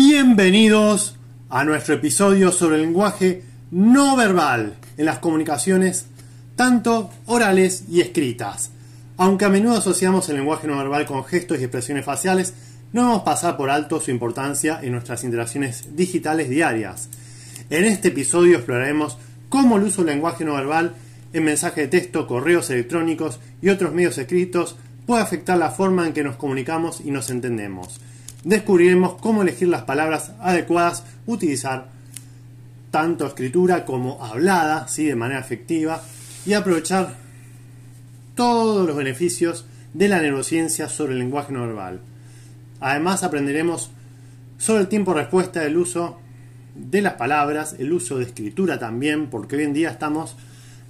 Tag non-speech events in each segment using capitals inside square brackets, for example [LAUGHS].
Bienvenidos a nuestro episodio sobre el lenguaje no verbal en las comunicaciones tanto orales y escritas. Aunque a menudo asociamos el lenguaje no verbal con gestos y expresiones faciales, no vamos a pasar por alto su importancia en nuestras interacciones digitales diarias. En este episodio exploraremos cómo el uso del lenguaje no verbal en mensaje de texto, correos electrónicos y otros medios escritos puede afectar la forma en que nos comunicamos y nos entendemos. Descubriremos cómo elegir las palabras adecuadas, utilizar tanto escritura como hablada, ¿sí? de manera efectiva, y aprovechar todos los beneficios de la neurociencia sobre el lenguaje no verbal. Además aprenderemos sobre el tiempo respuesta del uso de las palabras, el uso de escritura también, porque hoy en día estamos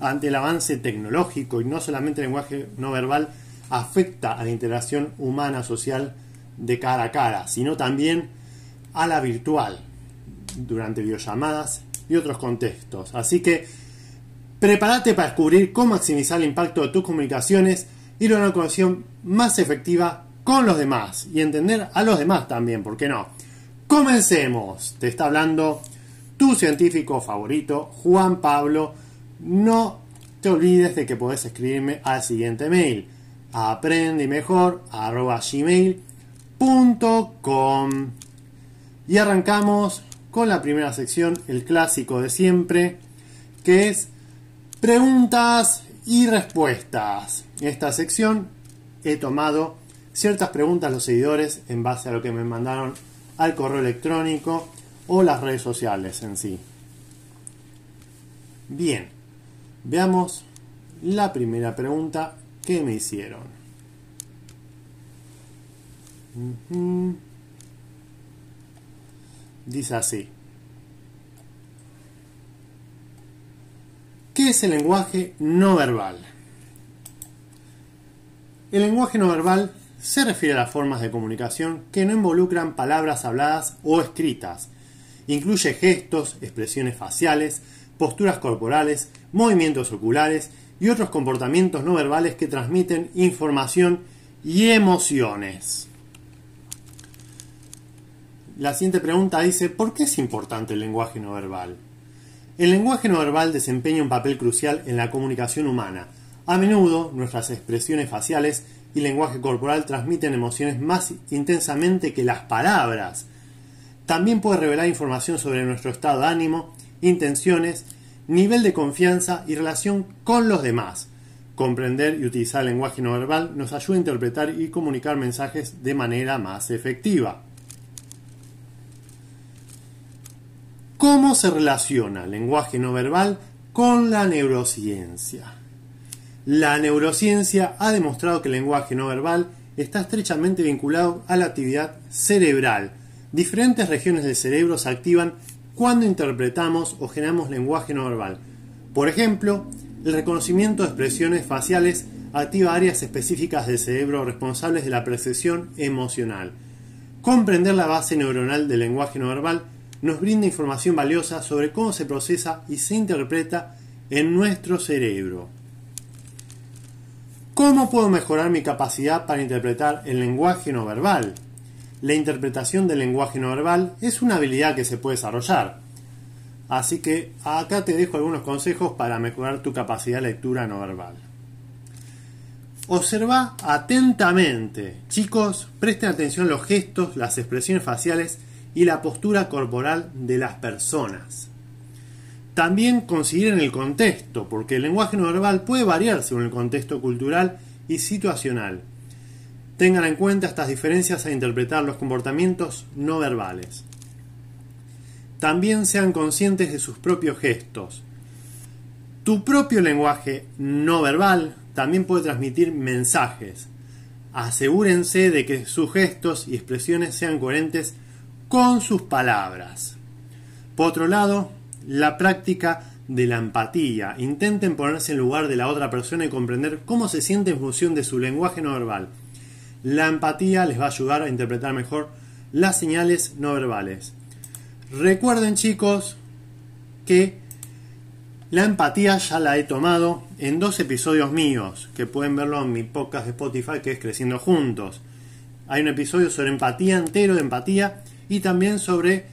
ante el avance tecnológico y no solamente el lenguaje no verbal afecta a la interacción humana social de cara a cara, sino también a la virtual, durante videollamadas y otros contextos. Así que prepárate para descubrir cómo maximizar el impacto de tus comunicaciones y lograr una conexión más efectiva con los demás y entender a los demás también, ¿por qué no? Comencemos. Te está hablando tu científico favorito, Juan Pablo. No te olvides de que podés escribirme al siguiente mail, aprende mejor gmail.com y arrancamos con la primera sección, el clásico de siempre, que es preguntas y respuestas. En esta sección he tomado ciertas preguntas a los seguidores en base a lo que me mandaron al correo electrónico o las redes sociales en sí. Bien, veamos la primera pregunta que me hicieron. Dice así. ¿Qué es el lenguaje no verbal? El lenguaje no verbal se refiere a las formas de comunicación que no involucran palabras habladas o escritas. Incluye gestos, expresiones faciales, posturas corporales, movimientos oculares y otros comportamientos no verbales que transmiten información y emociones. La siguiente pregunta dice, ¿por qué es importante el lenguaje no verbal? El lenguaje no verbal desempeña un papel crucial en la comunicación humana. A menudo nuestras expresiones faciales y lenguaje corporal transmiten emociones más intensamente que las palabras. También puede revelar información sobre nuestro estado de ánimo, intenciones, nivel de confianza y relación con los demás. Comprender y utilizar el lenguaje no verbal nos ayuda a interpretar y comunicar mensajes de manera más efectiva. ¿Cómo se relaciona el lenguaje no verbal con la neurociencia? La neurociencia ha demostrado que el lenguaje no verbal está estrechamente vinculado a la actividad cerebral. Diferentes regiones del cerebro se activan cuando interpretamos o generamos lenguaje no verbal. Por ejemplo, el reconocimiento de expresiones faciales activa áreas específicas del cerebro responsables de la percepción emocional. Comprender la base neuronal del lenguaje no verbal nos brinda información valiosa sobre cómo se procesa y se interpreta en nuestro cerebro. ¿Cómo puedo mejorar mi capacidad para interpretar el lenguaje no verbal? La interpretación del lenguaje no verbal es una habilidad que se puede desarrollar. Así que acá te dejo algunos consejos para mejorar tu capacidad de lectura no verbal. Observa atentamente. Chicos, presten atención a los gestos, las expresiones faciales y la postura corporal de las personas. También consideren el contexto, porque el lenguaje no verbal puede variar según el contexto cultural y situacional. Tengan en cuenta estas diferencias a interpretar los comportamientos no verbales. También sean conscientes de sus propios gestos. Tu propio lenguaje no verbal también puede transmitir mensajes. Asegúrense de que sus gestos y expresiones sean coherentes con sus palabras. Por otro lado, la práctica de la empatía. Intenten ponerse en lugar de la otra persona y comprender cómo se siente en función de su lenguaje no verbal. La empatía les va a ayudar a interpretar mejor las señales no verbales. Recuerden chicos que la empatía ya la he tomado en dos episodios míos, que pueden verlo en mi podcast de Spotify que es Creciendo Juntos. Hay un episodio sobre empatía entero de empatía y también sobre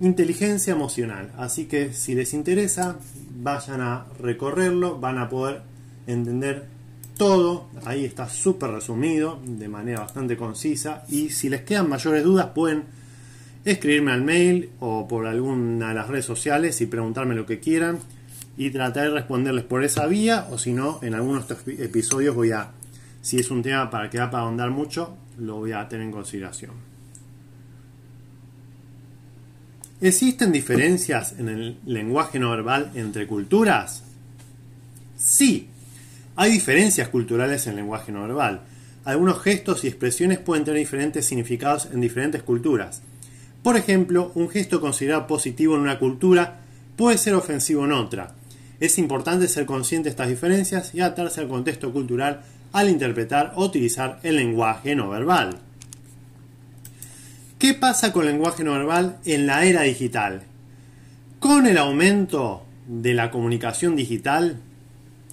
inteligencia emocional. Así que si les interesa, vayan a recorrerlo, van a poder entender todo. Ahí está súper resumido, de manera bastante concisa. Y si les quedan mayores dudas, pueden escribirme al mail o por alguna de las redes sociales y preguntarme lo que quieran. Y tratar de responderles por esa vía, o si no, en algunos episodios voy a, si es un tema para que da para ahondar mucho, lo voy a tener en consideración. ¿Existen diferencias en el lenguaje no verbal entre culturas? Sí, hay diferencias culturales en el lenguaje no verbal. Algunos gestos y expresiones pueden tener diferentes significados en diferentes culturas. Por ejemplo, un gesto considerado positivo en una cultura puede ser ofensivo en otra. Es importante ser consciente de estas diferencias y atarse al contexto cultural al interpretar o utilizar el lenguaje no verbal. ¿Qué pasa con el lenguaje no verbal en la era digital? Con el aumento de la comunicación digital,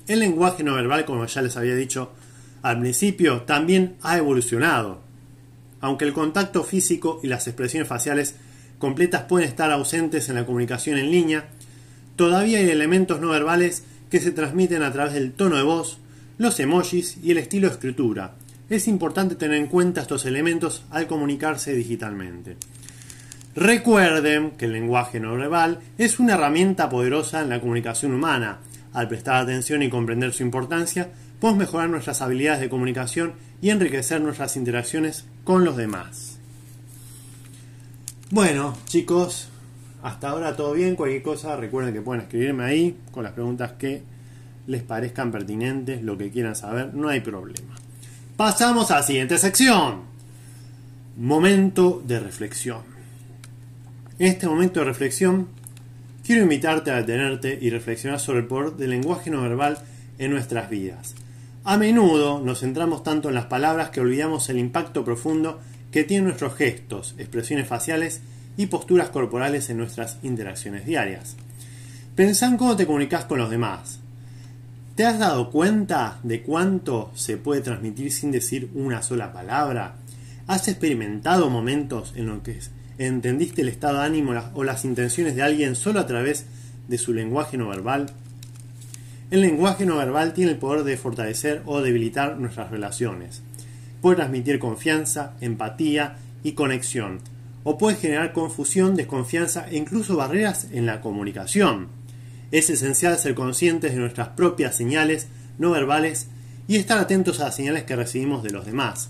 el lenguaje no verbal, como ya les había dicho al principio, también ha evolucionado. Aunque el contacto físico y las expresiones faciales completas pueden estar ausentes en la comunicación en línea, todavía hay elementos no verbales que se transmiten a través del tono de voz, los emojis y el estilo de escritura. Es importante tener en cuenta estos elementos al comunicarse digitalmente. Recuerden que el lenguaje no verbal es una herramienta poderosa en la comunicación humana. Al prestar atención y comprender su importancia, podemos mejorar nuestras habilidades de comunicación y enriquecer nuestras interacciones con los demás. Bueno, chicos, hasta ahora todo bien. Cualquier cosa, recuerden que pueden escribirme ahí con las preguntas que les parezcan pertinentes, lo que quieran saber, no hay problema. Pasamos a la siguiente sección. Momento de reflexión. En este momento de reflexión, quiero invitarte a detenerte y reflexionar sobre el poder del lenguaje no verbal en nuestras vidas. A menudo nos centramos tanto en las palabras que olvidamos el impacto profundo que tienen nuestros gestos, expresiones faciales y posturas corporales en nuestras interacciones diarias. Pensá en cómo te comunicas con los demás, ¿Te has dado cuenta de cuánto se puede transmitir sin decir una sola palabra? ¿Has experimentado momentos en los que entendiste el estado de ánimo o las intenciones de alguien solo a través de su lenguaje no verbal? El lenguaje no verbal tiene el poder de fortalecer o debilitar nuestras relaciones. Puede transmitir confianza, empatía y conexión, o puede generar confusión, desconfianza e incluso barreras en la comunicación. Es esencial ser conscientes de nuestras propias señales no verbales y estar atentos a las señales que recibimos de los demás.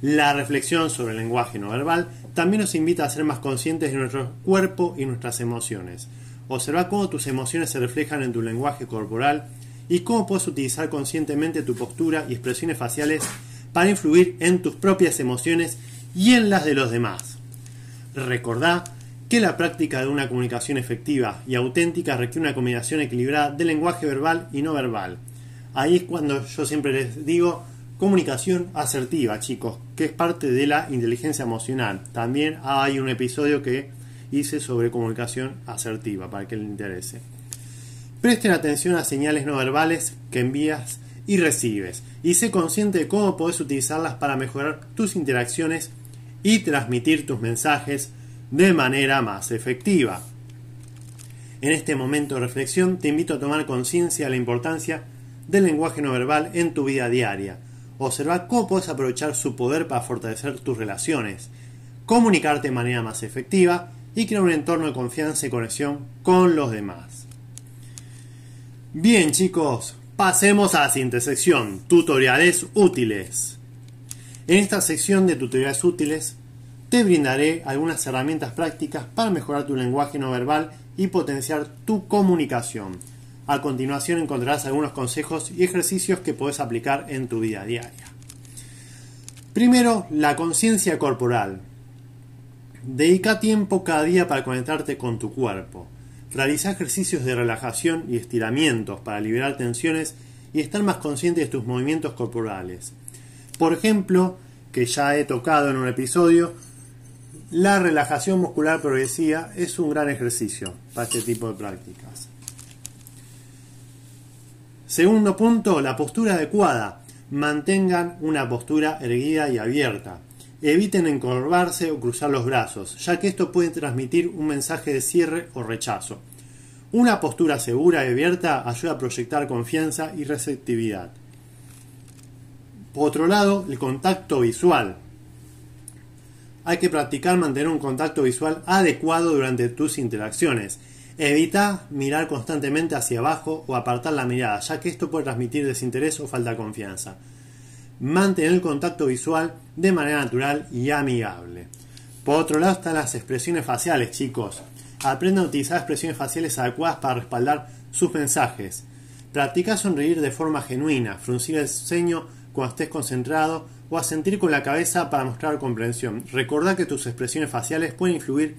La reflexión sobre el lenguaje no verbal también nos invita a ser más conscientes de nuestro cuerpo y nuestras emociones. Observa cómo tus emociones se reflejan en tu lenguaje corporal y cómo puedes utilizar conscientemente tu postura y expresiones faciales para influir en tus propias emociones y en las de los demás. Recordá que la práctica de una comunicación efectiva y auténtica requiere una combinación equilibrada de lenguaje verbal y no verbal. Ahí es cuando yo siempre les digo comunicación asertiva, chicos, que es parte de la inteligencia emocional. También hay un episodio que hice sobre comunicación asertiva, para que les interese. Presten atención a señales no verbales que envías y recibes, y sé consciente de cómo puedes utilizarlas para mejorar tus interacciones y transmitir tus mensajes de manera más efectiva. En este momento de reflexión te invito a tomar conciencia de la importancia del lenguaje no verbal en tu vida diaria. Observa cómo puedes aprovechar su poder para fortalecer tus relaciones, comunicarte de manera más efectiva y crear un entorno de confianza y conexión con los demás. Bien chicos, pasemos a la siguiente sección, tutoriales útiles. En esta sección de tutoriales útiles te brindaré algunas herramientas prácticas para mejorar tu lenguaje no verbal y potenciar tu comunicación. A continuación encontrarás algunos consejos y ejercicios que puedes aplicar en tu vida diaria. Primero, la conciencia corporal. Dedica tiempo cada día para conectarte con tu cuerpo. Realiza ejercicios de relajación y estiramientos para liberar tensiones y estar más consciente de tus movimientos corporales. Por ejemplo, que ya he tocado en un episodio, la relajación muscular progresiva es un gran ejercicio para este tipo de prácticas. Segundo punto, la postura adecuada. Mantengan una postura erguida y abierta. Eviten encorvarse o cruzar los brazos, ya que esto puede transmitir un mensaje de cierre o rechazo. Una postura segura y abierta ayuda a proyectar confianza y receptividad. Por otro lado, el contacto visual. Hay que practicar mantener un contacto visual adecuado durante tus interacciones. Evita mirar constantemente hacia abajo o apartar la mirada, ya que esto puede transmitir desinterés o falta de confianza. Mantener el contacto visual de manera natural y amigable. Por otro lado están las expresiones faciales, chicos. Aprendan a utilizar expresiones faciales adecuadas para respaldar sus mensajes. Practica sonreír de forma genuina, fruncir el ceño cuando estés concentrado o asentir con la cabeza para mostrar comprensión. Recordá que tus expresiones faciales pueden influir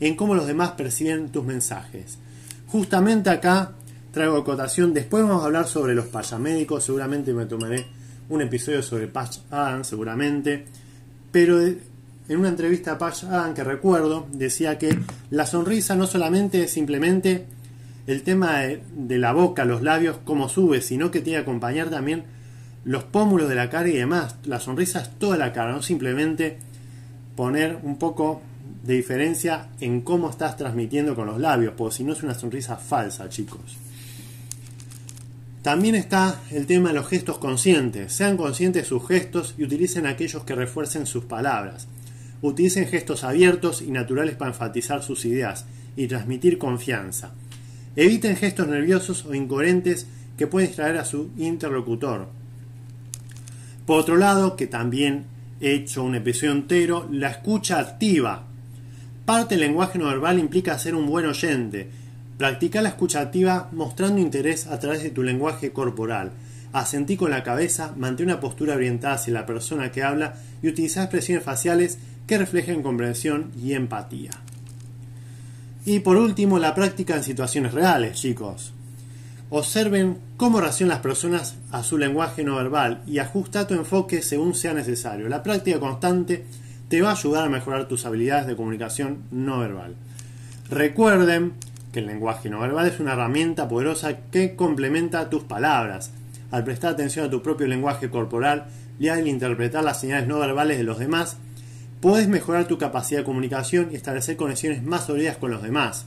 en cómo los demás perciben tus mensajes. Justamente acá traigo acotación. Después vamos a hablar sobre los payamédicos. Seguramente me tomaré un episodio sobre Patch Adam, seguramente. Pero en una entrevista a Patch Adam que recuerdo, decía que la sonrisa no solamente es simplemente el tema de, la boca, los labios, cómo sube, sino que tiene que acompañar también los pómulos de la cara y demás. La sonrisa es toda la cara, no simplemente poner un poco de diferencia en cómo estás transmitiendo con los labios, porque si no es una sonrisa falsa, chicos. También está el tema de los gestos conscientes. Sean conscientes de sus gestos y utilicen aquellos que refuercen sus palabras. Utilicen gestos abiertos y naturales para enfatizar sus ideas y transmitir confianza. Eviten gestos nerviosos o incoherentes que pueden distraer a su interlocutor. Por otro lado, que también he hecho un episodio entero, la escucha activa. Parte del lenguaje no verbal implica ser un buen oyente. Practica la escucha activa mostrando interés a través de tu lenguaje corporal. Asentí con la cabeza, mantén una postura orientada hacia la persona que habla y utiliza expresiones faciales que reflejen comprensión y empatía. Y por último, la práctica en situaciones reales, chicos. Observen cómo reaccionan las personas a su lenguaje no verbal y ajusta tu enfoque según sea necesario. La práctica constante te va a ayudar a mejorar tus habilidades de comunicación no verbal. Recuerden que el lenguaje no verbal es una herramienta poderosa que complementa tus palabras. Al prestar atención a tu propio lenguaje corporal y al interpretar las señales no verbales de los demás, puedes mejorar tu capacidad de comunicación y establecer conexiones más sólidas con los demás.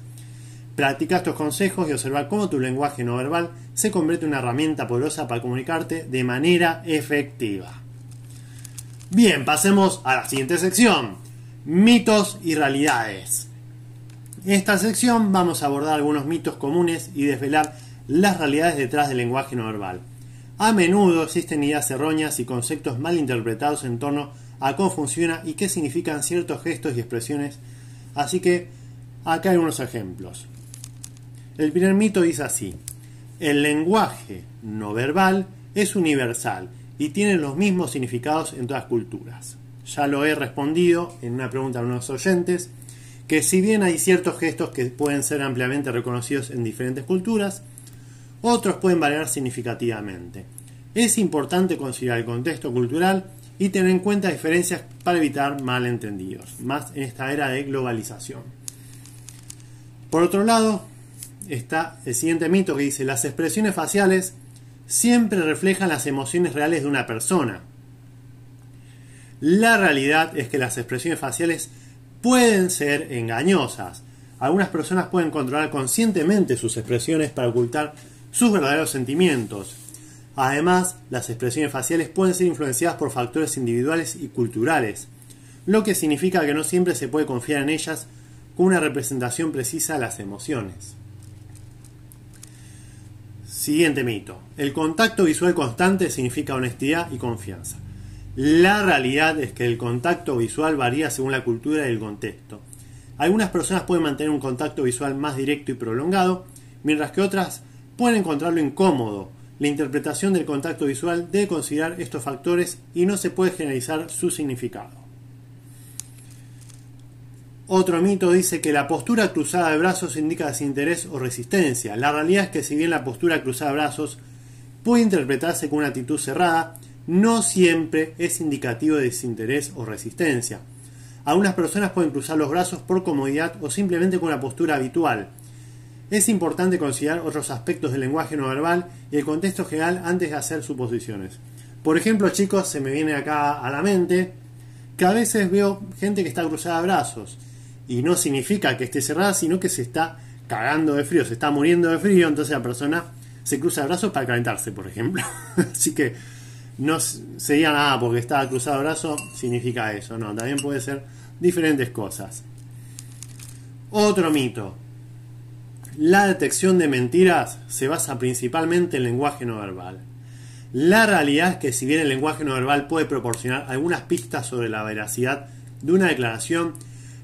Practica estos consejos y observa cómo tu lenguaje no verbal se convierte en una herramienta poderosa para comunicarte de manera efectiva. Bien, pasemos a la siguiente sección. Mitos y realidades. En esta sección vamos a abordar algunos mitos comunes y desvelar las realidades detrás del lenguaje no verbal. A menudo existen ideas erróneas y conceptos mal interpretados en torno a cómo funciona y qué significan ciertos gestos y expresiones. Así que acá hay unos ejemplos. El primer mito dice así, el lenguaje no verbal es universal y tiene los mismos significados en todas culturas. Ya lo he respondido en una pregunta a unos oyentes, que si bien hay ciertos gestos que pueden ser ampliamente reconocidos en diferentes culturas, otros pueden variar significativamente. Es importante considerar el contexto cultural y tener en cuenta diferencias para evitar malentendidos, más en esta era de globalización. Por otro lado, está el siguiente mito que dice, las expresiones faciales siempre reflejan las emociones reales de una persona. La realidad es que las expresiones faciales pueden ser engañosas. Algunas personas pueden controlar conscientemente sus expresiones para ocultar sus verdaderos sentimientos. Además, las expresiones faciales pueden ser influenciadas por factores individuales y culturales, lo que significa que no siempre se puede confiar en ellas con una representación precisa de las emociones. Siguiente mito. El contacto visual constante significa honestidad y confianza. La realidad es que el contacto visual varía según la cultura y el contexto. Algunas personas pueden mantener un contacto visual más directo y prolongado, mientras que otras pueden encontrarlo incómodo la interpretación del contacto visual debe considerar estos factores y no se puede generalizar su significado. Otro mito dice que la postura cruzada de brazos indica desinterés o resistencia. La realidad es que si bien la postura cruzada de brazos puede interpretarse como una actitud cerrada, no siempre es indicativo de desinterés o resistencia. Algunas personas pueden cruzar los brazos por comodidad o simplemente con una postura habitual. Es importante considerar otros aspectos del lenguaje no verbal y el contexto general antes de hacer suposiciones. Por ejemplo, chicos, se me viene acá a la mente que a veces veo gente que está cruzada de brazos y no significa que esté cerrada, sino que se está cagando de frío, se está muriendo de frío, entonces la persona se cruza de brazos para calentarse, por ejemplo. [LAUGHS] Así que no sería nada porque estaba cruzado de brazos, significa eso, no, también puede ser diferentes cosas. Otro mito. La detección de mentiras se basa principalmente en lenguaje no verbal. La realidad es que si bien el lenguaje no verbal puede proporcionar algunas pistas sobre la veracidad de una declaración,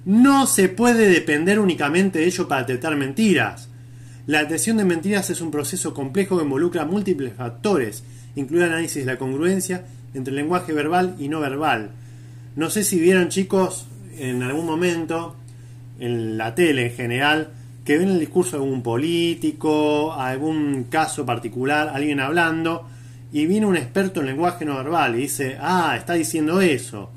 no se puede depender únicamente de ello para detectar mentiras. La detección de mentiras es un proceso complejo que involucra múltiples factores, incluye el análisis de la congruencia entre el lenguaje verbal y no verbal. No sé si vieron chicos en algún momento, en la tele en general, que ven el discurso de algún político, algún caso particular, alguien hablando, y viene un experto en lenguaje no verbal y dice, ah, está diciendo eso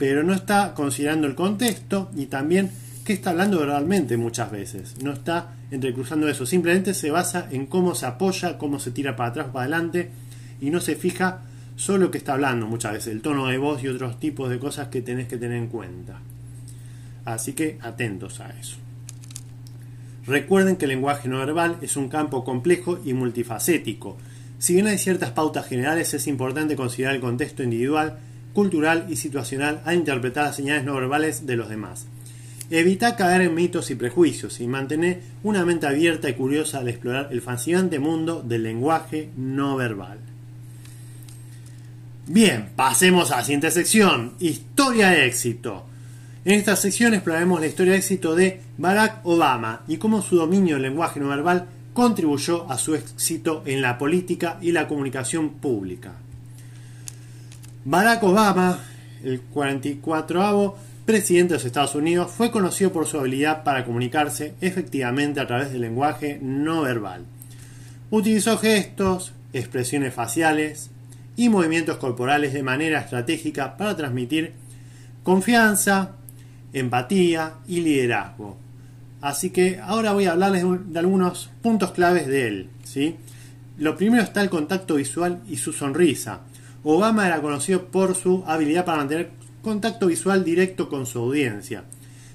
pero no está considerando el contexto y también qué está hablando verbalmente muchas veces. No está entrecruzando eso, simplemente se basa en cómo se apoya, cómo se tira para atrás, para adelante y no se fija solo que está hablando muchas veces, el tono de voz y otros tipos de cosas que tenés que tener en cuenta. Así que atentos a eso. Recuerden que el lenguaje no verbal es un campo complejo y multifacético. Si bien hay ciertas pautas generales, es importante considerar el contexto individual cultural y situacional a interpretar las señales no verbales de los demás. Evita caer en mitos y prejuicios y mantener una mente abierta y curiosa al explorar el fascinante mundo del lenguaje no verbal. Bien, pasemos a la siguiente sección, historia de éxito. En esta sección exploraremos la historia de éxito de Barack Obama y cómo su dominio del lenguaje no verbal contribuyó a su éxito en la política y la comunicación pública. Barack Obama, el 44 presidente de los Estados Unidos, fue conocido por su habilidad para comunicarse efectivamente a través del lenguaje no verbal. Utilizó gestos, expresiones faciales y movimientos corporales de manera estratégica para transmitir confianza, empatía y liderazgo. Así que ahora voy a hablarles de algunos puntos claves de él. ¿sí? Lo primero está el contacto visual y su sonrisa. Obama era conocido por su habilidad para mantener contacto visual directo con su audiencia.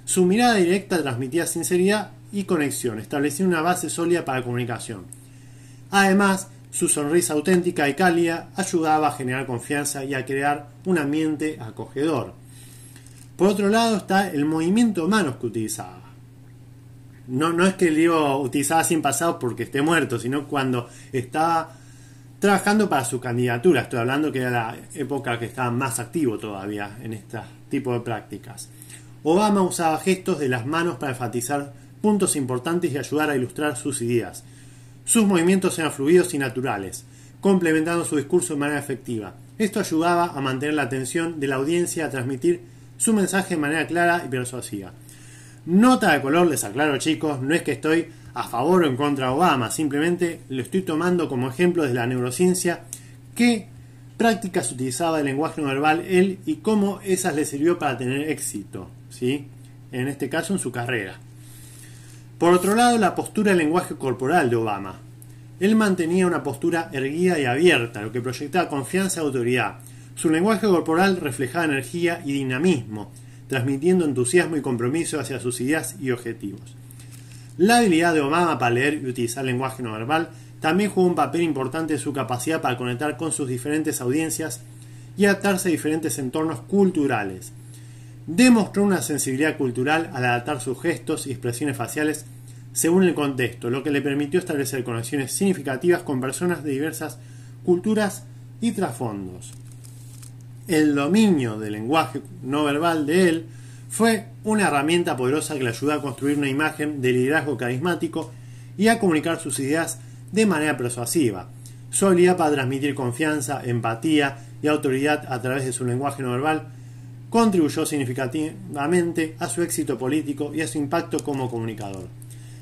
Su mirada directa transmitía sinceridad y conexión, estableciendo una base sólida para la comunicación. Además, su sonrisa auténtica y cálida ayudaba a generar confianza y a crear un ambiente acogedor. Por otro lado está el movimiento de manos que utilizaba. No, no es que el libro utilizaba sin pasado porque esté muerto, sino cuando estaba trabajando para su candidatura. Estoy hablando que era la época que estaba más activo todavía en este tipo de prácticas. Obama usaba gestos de las manos para enfatizar puntos importantes y ayudar a ilustrar sus ideas. Sus movimientos eran fluidos y naturales, complementando su discurso de manera efectiva. Esto ayudaba a mantener la atención de la audiencia a transmitir su mensaje de manera clara y persuasiva. Nota de color, les aclaro chicos, no es que estoy a favor o en contra de Obama, simplemente lo estoy tomando como ejemplo de la neurociencia, qué prácticas utilizaba el lenguaje no verbal él y cómo esas le sirvió para tener éxito, ¿sí? en este caso en su carrera. Por otro lado, la postura del lenguaje corporal de Obama. Él mantenía una postura erguida y abierta, lo que proyectaba confianza y autoridad. Su lenguaje corporal reflejaba energía y dinamismo, transmitiendo entusiasmo y compromiso hacia sus ideas y objetivos. La habilidad de Obama para leer y utilizar lenguaje no verbal también jugó un papel importante en su capacidad para conectar con sus diferentes audiencias y adaptarse a diferentes entornos culturales. Demostró una sensibilidad cultural al adaptar sus gestos y expresiones faciales según el contexto, lo que le permitió establecer conexiones significativas con personas de diversas culturas y trasfondos. El dominio del lenguaje no verbal de él fue una herramienta poderosa que le ayudó a construir una imagen de liderazgo carismático y a comunicar sus ideas de manera persuasiva. Su habilidad para transmitir confianza, empatía y autoridad a través de su lenguaje no verbal contribuyó significativamente a su éxito político y a su impacto como comunicador.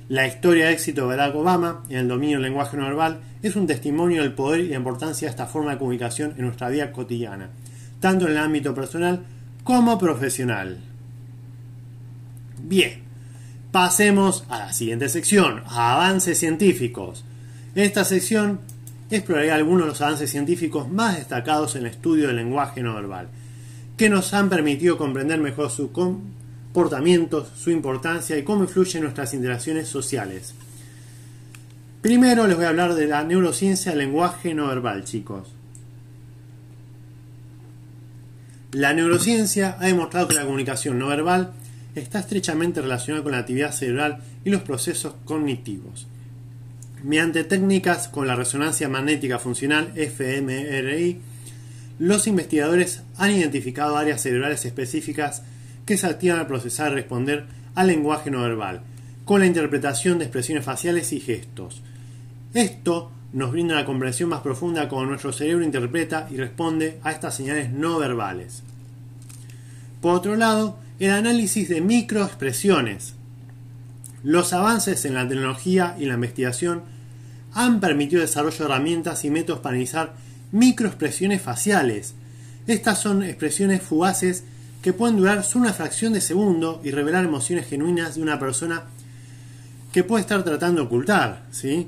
La historia de éxito de Barack Obama en el dominio del lenguaje no verbal es un testimonio del poder y la importancia de esta forma de comunicación en nuestra vida cotidiana, tanto en el ámbito personal como profesional. Bien, pasemos a la siguiente sección, a avances científicos. Esta sección explorará algunos de los avances científicos más destacados en el estudio del lenguaje no verbal, que nos han permitido comprender mejor su comportamientos, su importancia y cómo influyen nuestras interacciones sociales. Primero les voy a hablar de la neurociencia del lenguaje no verbal, chicos. La neurociencia ha demostrado que la comunicación no verbal está estrechamente relacionada con la actividad cerebral y los procesos cognitivos. Mediante técnicas con la resonancia magnética funcional fMRI, los investigadores han identificado áreas cerebrales específicas que se activan al procesar y responder al lenguaje no verbal, con la interpretación de expresiones faciales y gestos. Esto nos brinda una comprensión más profunda de cómo nuestro cerebro interpreta y responde a estas señales no verbales. Por otro lado, el análisis de microexpresiones. Los avances en la tecnología y la investigación han permitido el desarrollo de herramientas y métodos para analizar microexpresiones faciales. Estas son expresiones fugaces que pueden durar solo una fracción de segundo y revelar emociones genuinas de una persona que puede estar tratando de ocultar. El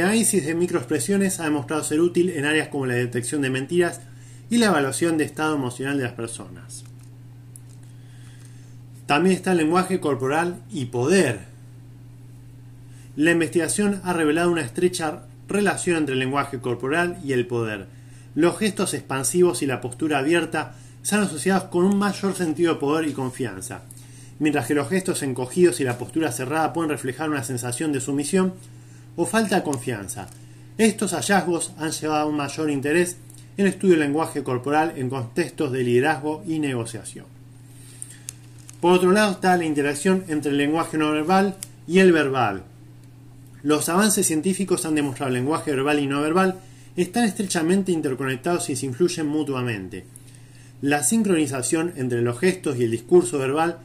análisis de microexpresiones ha demostrado ser útil en áreas como la detección de mentiras y la evaluación de estado emocional de las personas. También está el lenguaje corporal y poder. La investigación ha revelado una estrecha relación entre el lenguaje corporal y el poder. Los gestos expansivos y la postura abierta han asociados con un mayor sentido de poder y confianza, mientras que los gestos encogidos y la postura cerrada pueden reflejar una sensación de sumisión o falta de confianza. Estos hallazgos han llevado a un mayor interés en el estudio del lenguaje corporal en contextos de liderazgo y negociación. Por otro lado está la interacción entre el lenguaje no verbal y el verbal. Los avances científicos han demostrado que el lenguaje verbal y no verbal están estrechamente interconectados y se influyen mutuamente. La sincronización entre los gestos y el discurso verbal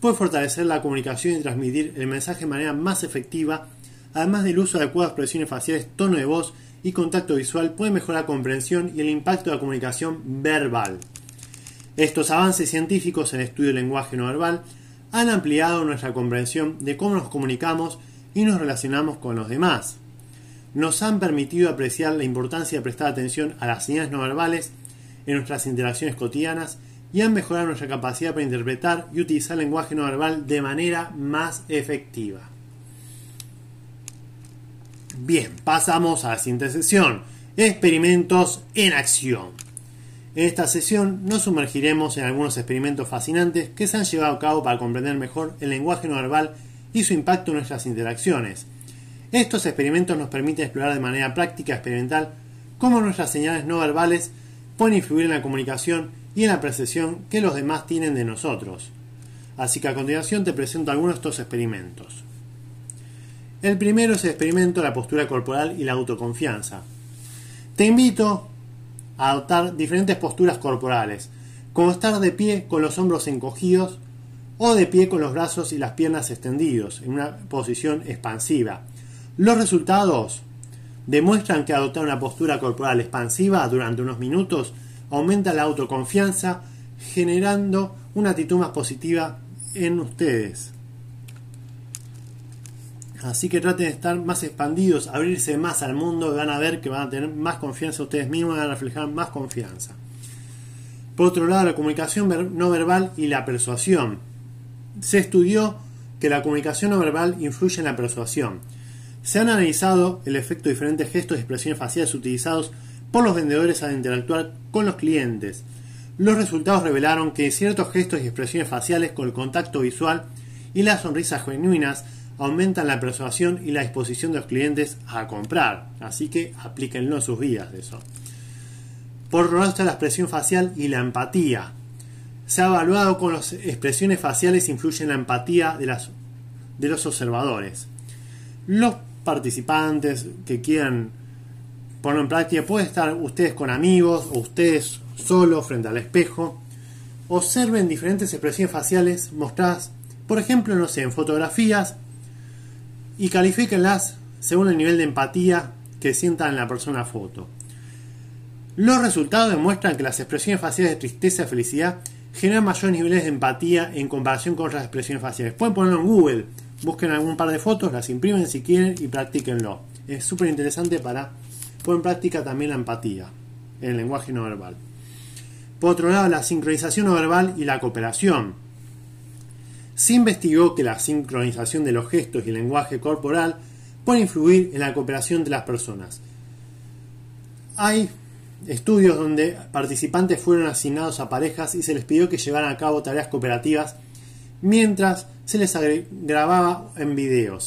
puede fortalecer la comunicación y transmitir el mensaje de manera más efectiva, además del uso de expresiones faciales, tono de voz y contacto visual puede mejorar la comprensión y el impacto de la comunicación verbal. Estos avances científicos en el estudio del lenguaje no verbal han ampliado nuestra comprensión de cómo nos comunicamos y nos relacionamos con los demás. Nos han permitido apreciar la importancia de prestar atención a las señales no verbales en nuestras interacciones cotidianas y han mejorado nuestra capacidad para interpretar y utilizar el lenguaje no verbal de manera más efectiva. Bien, pasamos a la siguiente sesión. Experimentos en acción. En esta sesión nos sumergiremos en algunos experimentos fascinantes que se han llevado a cabo para comprender mejor el lenguaje no verbal y su impacto en nuestras interacciones. Estos experimentos nos permiten explorar de manera práctica experimental cómo nuestras señales no verbales pueden influir en la comunicación y en la percepción que los demás tienen de nosotros. Así que a continuación te presento algunos de estos experimentos. El primero es el experimento de la postura corporal y la autoconfianza. Te invito adoptar diferentes posturas corporales, como estar de pie con los hombros encogidos o de pie con los brazos y las piernas extendidos, en una posición expansiva. Los resultados demuestran que adoptar una postura corporal expansiva durante unos minutos aumenta la autoconfianza, generando una actitud más positiva en ustedes. Así que traten de estar más expandidos, abrirse más al mundo, van a ver que van a tener más confianza ustedes mismos, van a reflejar más confianza. Por otro lado, la comunicación no verbal y la persuasión. Se estudió que la comunicación no verbal influye en la persuasión. Se han analizado el efecto de diferentes gestos y expresiones faciales utilizados por los vendedores al interactuar con los clientes. Los resultados revelaron que ciertos gestos y expresiones faciales con el contacto visual y las sonrisas genuinas aumentan la persuasión y la disposición de los clientes a comprar. Así que aplíquenlo en sus vidas de eso. Por otro lado está la expresión facial y la empatía se ha evaluado con las expresiones faciales influyen en la empatía de, las, de los observadores. Los participantes que quieran ponerlo en práctica pueden estar ustedes con amigos o ustedes solos frente al espejo observen diferentes expresiones faciales mostradas, por ejemplo, no sé, en fotografías y califíquenlas según el nivel de empatía que sientan en la persona foto. Los resultados demuestran que las expresiones faciales de tristeza y felicidad generan mayores niveles de empatía en comparación con otras expresiones faciales. Pueden ponerlo en Google, busquen algún par de fotos, las imprimen si quieren y practíquenlo. Es súper interesante para poner en práctica también la empatía el lenguaje no verbal. Por otro lado, la sincronización no verbal y la cooperación. Se investigó que la sincronización de los gestos y el lenguaje corporal puede influir en la cooperación de las personas. Hay estudios donde participantes fueron asignados a parejas y se les pidió que llevaran a cabo tareas cooperativas mientras se les grababa en video.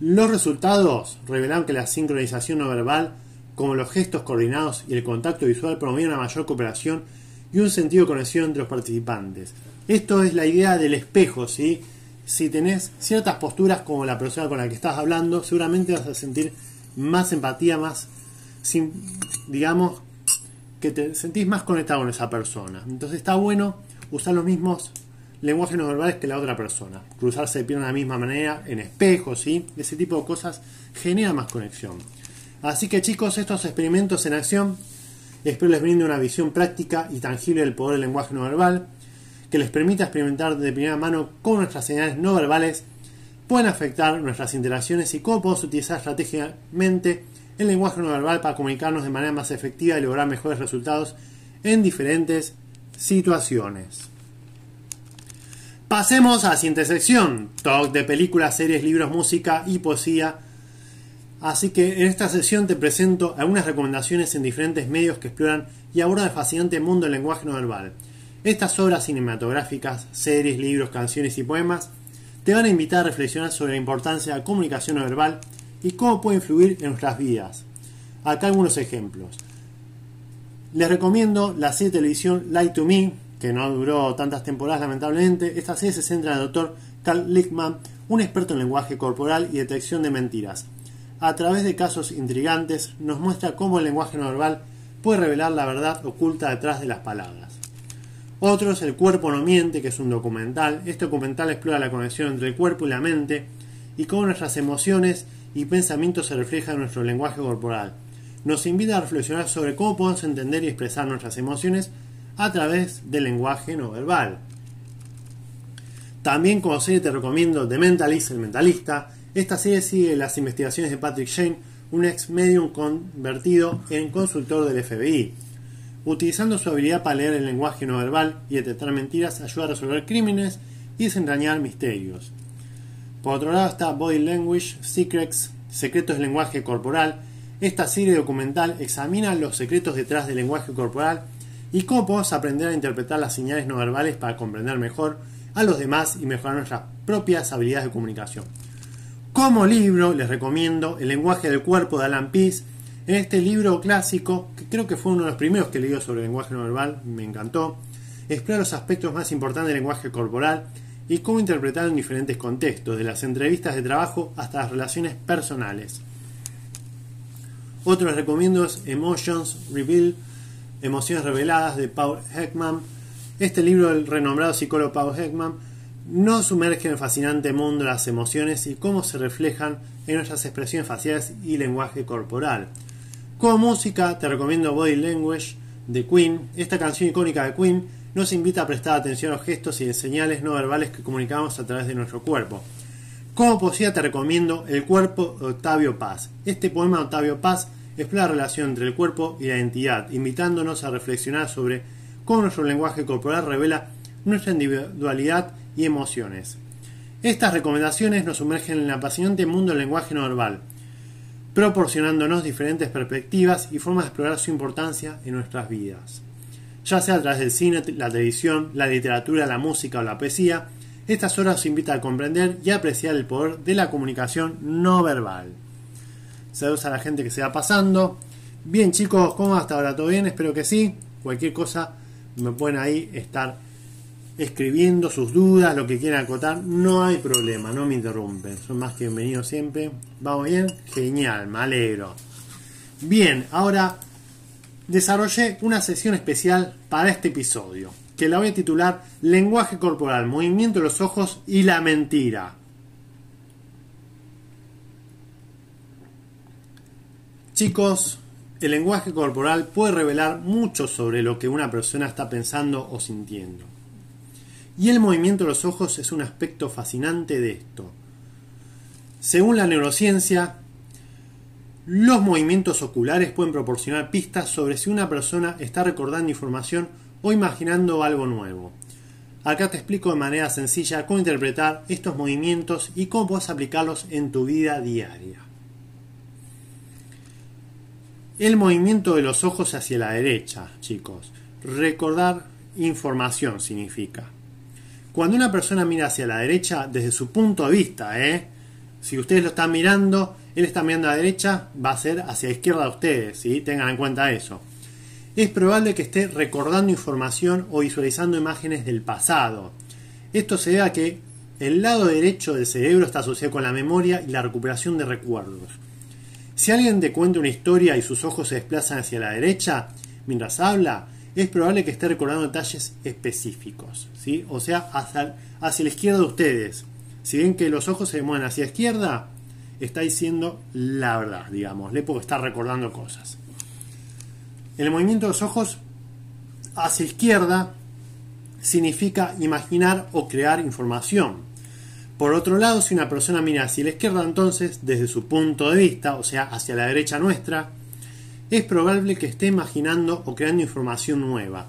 Los resultados revelaron que la sincronización no verbal, como los gestos coordinados y el contacto visual, promovían una mayor cooperación y un sentido de conexión entre los participantes. Esto es la idea del espejo, ¿sí? Si tenés ciertas posturas como la persona con la que estás hablando, seguramente vas a sentir más empatía, más digamos, que te sentís más conectado con esa persona. Entonces está bueno usar los mismos lenguajes no verbales que la otra persona. Cruzarse de pierna de la misma manera, en espejos, ¿sí? Ese tipo de cosas genera más conexión. Así que chicos, estos experimentos en acción espero les brinde una visión práctica y tangible del poder del lenguaje no verbal, que les permita experimentar de primera mano cómo nuestras señales no verbales pueden afectar nuestras interacciones y cómo podemos utilizar estratégicamente el lenguaje no verbal para comunicarnos de manera más efectiva y lograr mejores resultados en diferentes situaciones. Pasemos a la siguiente sección, talk de películas, series, libros, música y poesía. Así que en esta sesión te presento algunas recomendaciones en diferentes medios que exploran y abordan el fascinante mundo del lenguaje no verbal. Estas obras cinematográficas, series, libros, canciones y poemas te van a invitar a reflexionar sobre la importancia de la comunicación no verbal y cómo puede influir en nuestras vidas. Acá algunos ejemplos. Les recomiendo la serie de televisión Light to Me, que no duró tantas temporadas lamentablemente. Esta serie se centra en el doctor Carl Lickman, un experto en lenguaje corporal y detección de mentiras. A través de casos intrigantes nos muestra cómo el lenguaje no verbal puede revelar la verdad oculta detrás de las palabras. Otro es El cuerpo no miente, que es un documental. Este documental explora la conexión entre el cuerpo y la mente y cómo nuestras emociones y pensamiento se refleja en nuestro lenguaje corporal. Nos invita a reflexionar sobre cómo podemos entender y expresar nuestras emociones a través del lenguaje no verbal. También como serie te recomiendo The Mentalist, el mentalista. Esta serie sigue las investigaciones de Patrick Shane, un ex medium convertido en consultor del FBI. Utilizando su habilidad para leer el lenguaje no verbal y detectar mentiras, ayuda a resolver crímenes y desentrañar misterios. Por otro lado está Body Language Secrets, Secretos del Lenguaje Corporal. Esta serie documental examina los secretos detrás del lenguaje corporal y cómo podemos aprender a interpretar las señales no verbales para comprender mejor a los demás y mejorar nuestras propias habilidades de comunicación. Como libro les recomiendo El lenguaje del cuerpo de Alan Pease. En este libro clásico, que creo que fue uno de los primeros que leí sobre el lenguaje no verbal, me encantó, explora los aspectos más importantes del lenguaje corporal y cómo interpretar en diferentes contextos, de las entrevistas de trabajo hasta las relaciones personales. Otro les recomiendo es Emotions Reveal, Emociones Reveladas de Paul Heckman. Este libro del renombrado psicólogo Paul Heckman nos sumerge en el fascinante mundo de las emociones y cómo se reflejan en nuestras expresiones faciales y lenguaje corporal. Como música te recomiendo Body Language de Queen, esta canción icónica de Queen nos invita a prestar atención a los gestos y señales no verbales que comunicamos a través de nuestro cuerpo. Como poesía te recomiendo El cuerpo de Octavio Paz. Este poema de Octavio Paz explora la relación entre el cuerpo y la identidad, invitándonos a reflexionar sobre cómo nuestro lenguaje corporal revela nuestra individualidad y emociones. Estas recomendaciones nos sumergen en el apasionante mundo del lenguaje no verbal, proporcionándonos diferentes perspectivas y formas de explorar su importancia en nuestras vidas ya sea a través del cine, la televisión, la literatura, la música o la poesía, estas horas nos invitan a comprender y apreciar el poder de la comunicación no verbal. Saludos a la gente que se va pasando. Bien chicos, ¿cómo hasta ahora? ¿Todo bien? Espero que sí. Cualquier cosa me pueden ahí estar escribiendo sus dudas, lo que quieran acotar. No hay problema, no me interrumpen. Son más que bienvenidos siempre. ¿Vamos bien? Genial, me alegro. Bien, ahora desarrollé una sesión especial para este episodio, que la voy a titular Lenguaje corporal, movimiento de los ojos y la mentira. Chicos, el lenguaje corporal puede revelar mucho sobre lo que una persona está pensando o sintiendo. Y el movimiento de los ojos es un aspecto fascinante de esto. Según la neurociencia, los movimientos oculares pueden proporcionar pistas sobre si una persona está recordando información o imaginando algo nuevo. Acá te explico de manera sencilla cómo interpretar estos movimientos y cómo puedes aplicarlos en tu vida diaria. El movimiento de los ojos hacia la derecha, chicos. Recordar información significa. Cuando una persona mira hacia la derecha desde su punto de vista, ¿eh? si ustedes lo están mirando, él está mirando a la derecha, va a ser hacia la izquierda de ustedes, tengan en cuenta eso. Es probable que esté recordando información o visualizando imágenes del pasado. Esto se debe a que el lado derecho del cerebro está asociado con la memoria y la recuperación de recuerdos. Si alguien te cuenta una historia y sus ojos se desplazan hacia la derecha mientras habla, es probable que esté recordando detalles específicos, ¿sí? o sea, hacia, la izquierda de ustedes. Si ven que los ojos se mueven hacia la izquierda, está diciendo la verdad, digamos, porque está recordando cosas. El movimiento de los ojos hacia izquierda significa imaginar o crear información. Por otro lado, si una persona mira hacia la izquierda, entonces, desde su punto de vista, o sea, hacia la derecha nuestra, es probable que esté imaginando o creando información nueva.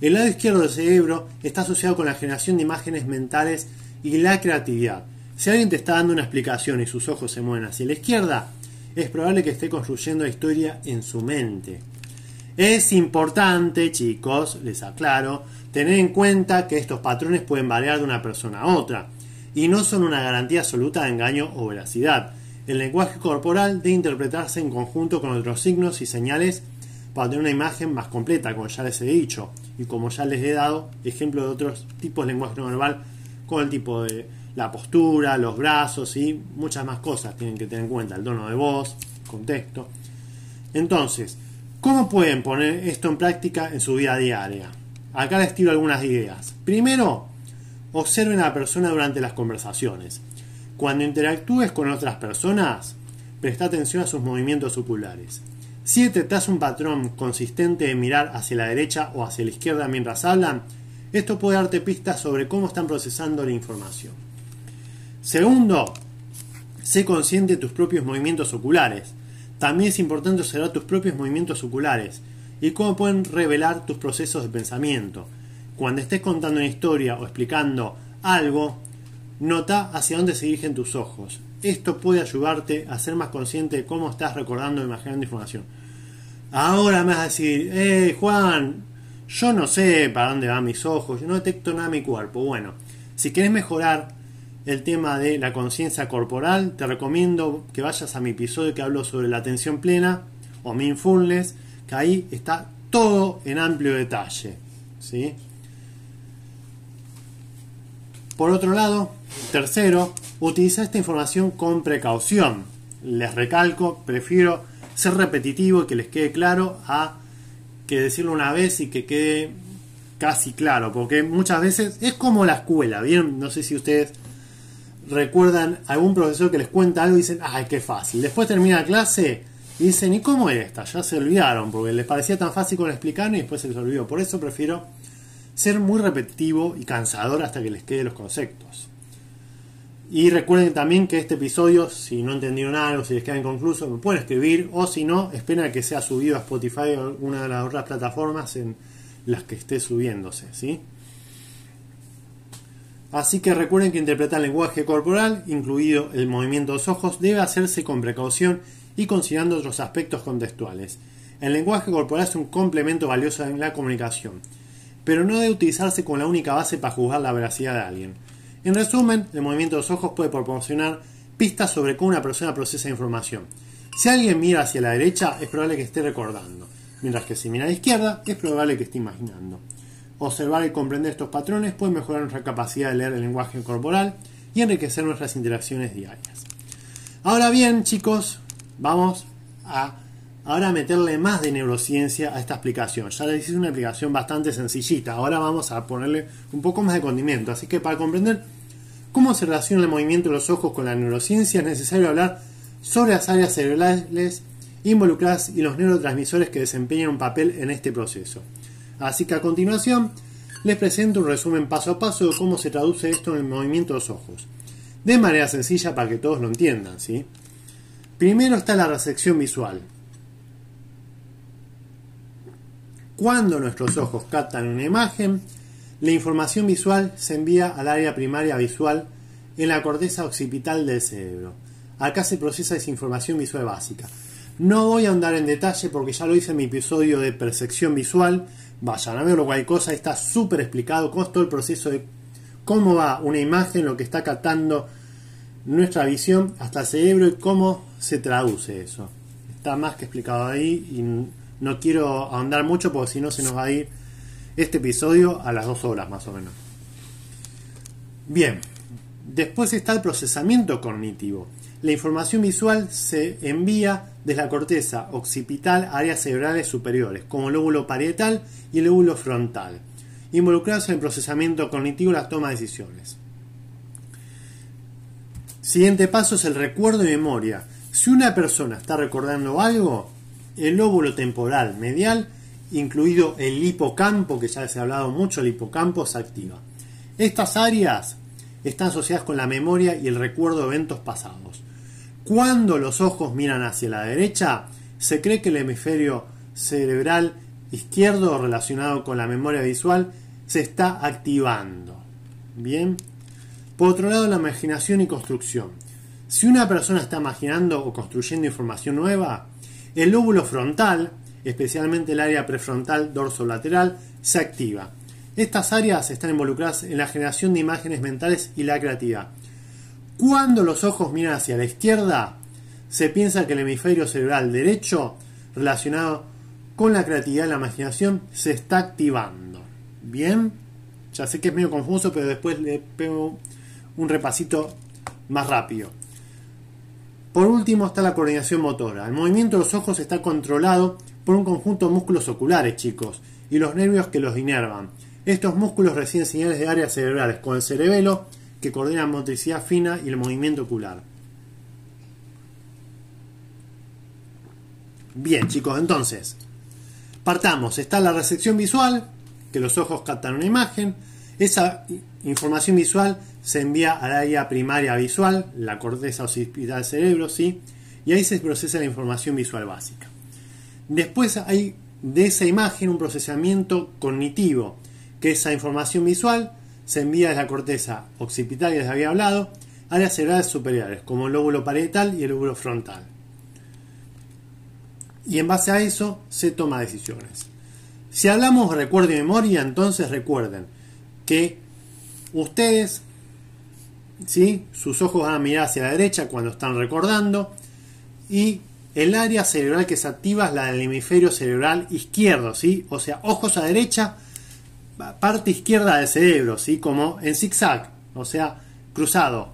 El lado izquierdo del cerebro está asociado con la generación de imágenes mentales y la creatividad. Si alguien te está dando una explicación y sus ojos se mueven hacia la izquierda, es probable que esté construyendo la historia en su mente. Es importante, chicos, les aclaro, tener en cuenta que estos patrones pueden variar de una persona a otra y no son una garantía absoluta de engaño o veracidad. El lenguaje corporal debe interpretarse en conjunto con otros signos y señales para tener una imagen más completa, como ya les he dicho, y como ya les he dado ejemplo de otros tipos de lenguaje no verbal, con el tipo de la postura, los brazos y muchas más cosas tienen que tener en cuenta, el tono de voz, contexto. Entonces, ¿cómo pueden poner esto en práctica en su vida diaria? Acá les tiro algunas ideas. Primero, Observen a la persona durante las conversaciones. Cuando interactúes con otras personas, presta atención a sus movimientos oculares. Si detectas un patrón consistente de mirar hacia la derecha o hacia la izquierda mientras hablan, esto puede darte pistas sobre cómo están procesando la información. Segundo, sé consciente de tus propios movimientos oculares. También es importante observar tus propios movimientos oculares y cómo pueden revelar tus procesos de pensamiento. Cuando estés contando una historia o explicando algo, nota hacia dónde se dirigen tus ojos. Esto puede ayudarte a ser más consciente de cómo estás recordando o imaginando información. Ahora me vas a decir, eh, Juan, yo no sé para dónde van mis ojos, yo no detecto nada en mi cuerpo. Bueno, si quieres mejorar el tema de la conciencia corporal, te recomiendo que vayas a mi episodio que hablo sobre la atención plena o mindfulness, que ahí está todo en amplio detalle. ¿sí? Por otro lado, tercero, utiliza esta información con precaución. Les recalco, prefiero ser repetitivo y que les quede claro a que decirlo una vez y que quede casi claro, porque muchas veces es como la escuela, ¿bien? No sé si ustedes recuerdan algún profesor que les cuenta algo y dicen, ay, qué fácil. Después termina la clase y dicen, ¿y cómo era esta? Ya se olvidaron, porque les parecía tan fácil con explicar y después se les olvidó. Por eso prefiero ser muy repetitivo y cansador hasta que les quede los conceptos. Y recuerden también que este episodio, si no entendieron algo, si les queda inconcluso, me pueden escribir o si no, esperen a que sea subido a Spotify o alguna de las otras plataformas en las que esté subiéndose. ¿sí? Así que recuerden que interpretar el lenguaje corporal, incluido el movimiento de los ojos, debe hacerse con precaución y considerando otros aspectos contextuales. El lenguaje corporal es un complemento valioso en la comunicación pero no debe utilizarse con la única base para juzgar la veracidad de alguien. En resumen, el movimiento de los ojos puede proporcionar pistas sobre cómo una persona procesa información. Si alguien mira hacia la derecha, es probable que esté recordando, mientras que si mira a la izquierda, es probable que esté imaginando. Observar y comprender estos patrones puede mejorar nuestra capacidad de leer el lenguaje corporal y enriquecer nuestras interacciones diarias. Ahora bien, chicos, vamos a ahora meterle más de neurociencia a esta explicación. Ya les hice una explicación bastante sencillita. Ahora vamos a ponerle un poco más de condimento. Así que para comprender cómo se relaciona el movimiento de los ojos con la neurociencia es necesario hablar sobre las áreas cerebrales involucradas y los neurotransmisores que desempeñan un papel en este proceso. Así que a continuación les presento un resumen paso a paso de cómo se traduce esto en el movimiento de los ojos. De manera sencilla para que todos lo entiendan. ¿sí? Primero está la recepción visual. Cuando nuestros ojos captan una imagen, la información visual se envía al área primaria visual en la corteza occipital del cerebro. Acá se procesa esa información visual básica. No voy a andar en detalle porque ya lo hice en mi episodio de percepción visual. Vayan a verlo, cualquier cosa, está súper explicado es todo el proceso de cómo va una imagen, lo que está captando nuestra visión hasta el cerebro y cómo se traduce eso. Está más que explicado ahí no quiero ahondar mucho porque si no se nos va a ir este episodio a las dos horas más o menos. Bien, después está el procesamiento cognitivo. La información visual se envía desde la corteza occipital áreas cerebrales superiores, como el lóbulo parietal y el lóbulo frontal, involucrados en el procesamiento cognitivo y la toma de decisiones. Siguiente paso es el recuerdo y memoria. Si una persona está recordando algo, el lóbulo temporal medial, incluido el hipocampo, que ya les he hablado mucho, el hipocampo se activa. Estas áreas están asociadas con la memoria y el recuerdo de eventos pasados. Cuando los ojos miran hacia la derecha, se cree que el hemisferio cerebral izquierdo relacionado con la memoria visual se está activando. Bien. Por otro lado, la imaginación y construcción. Si una persona está imaginando o construyendo información nueva, el lóbulo frontal, especialmente el área prefrontal dorso-lateral, se activa. Estas áreas están involucradas en la generación de imágenes mentales y la creatividad. Cuando los ojos miran hacia la izquierda, se piensa que el hemisferio cerebral derecho, relacionado con la creatividad y la imaginación, se está activando. Bien, ya sé que es medio confuso, pero después le pego un repasito más rápido. Por último está la coordinación motora. El movimiento de los ojos está controlado por un conjunto de músculos oculares, chicos, y los nervios que los inervan. Estos músculos reciben señales de áreas cerebrales con el cerebelo que coordina la motricidad fina y el movimiento ocular. Bien, chicos, entonces, partamos. Está la recepción visual, que los ojos captan una imagen. Esa información visual se envía al área primaria visual, la corteza occipital del cerebro, ¿sí? Y ahí se procesa la información visual básica. Después hay de esa imagen un procesamiento cognitivo, que esa información visual se envía desde la corteza occipital, que les había hablado, a áreas cerebrales superiores, como el lóbulo parietal y el lóbulo frontal. Y en base a eso se toma decisiones. Si hablamos de recuerdo y memoria, entonces recuerden que ustedes ¿sí? Sus ojos van a mirar hacia la derecha cuando están recordando. Y el área cerebral que se activa es la del hemisferio cerebral izquierdo, ¿sí? O sea, ojos a derecha, parte izquierda del cerebro, ¿sí? Como en zigzag, o sea, cruzado.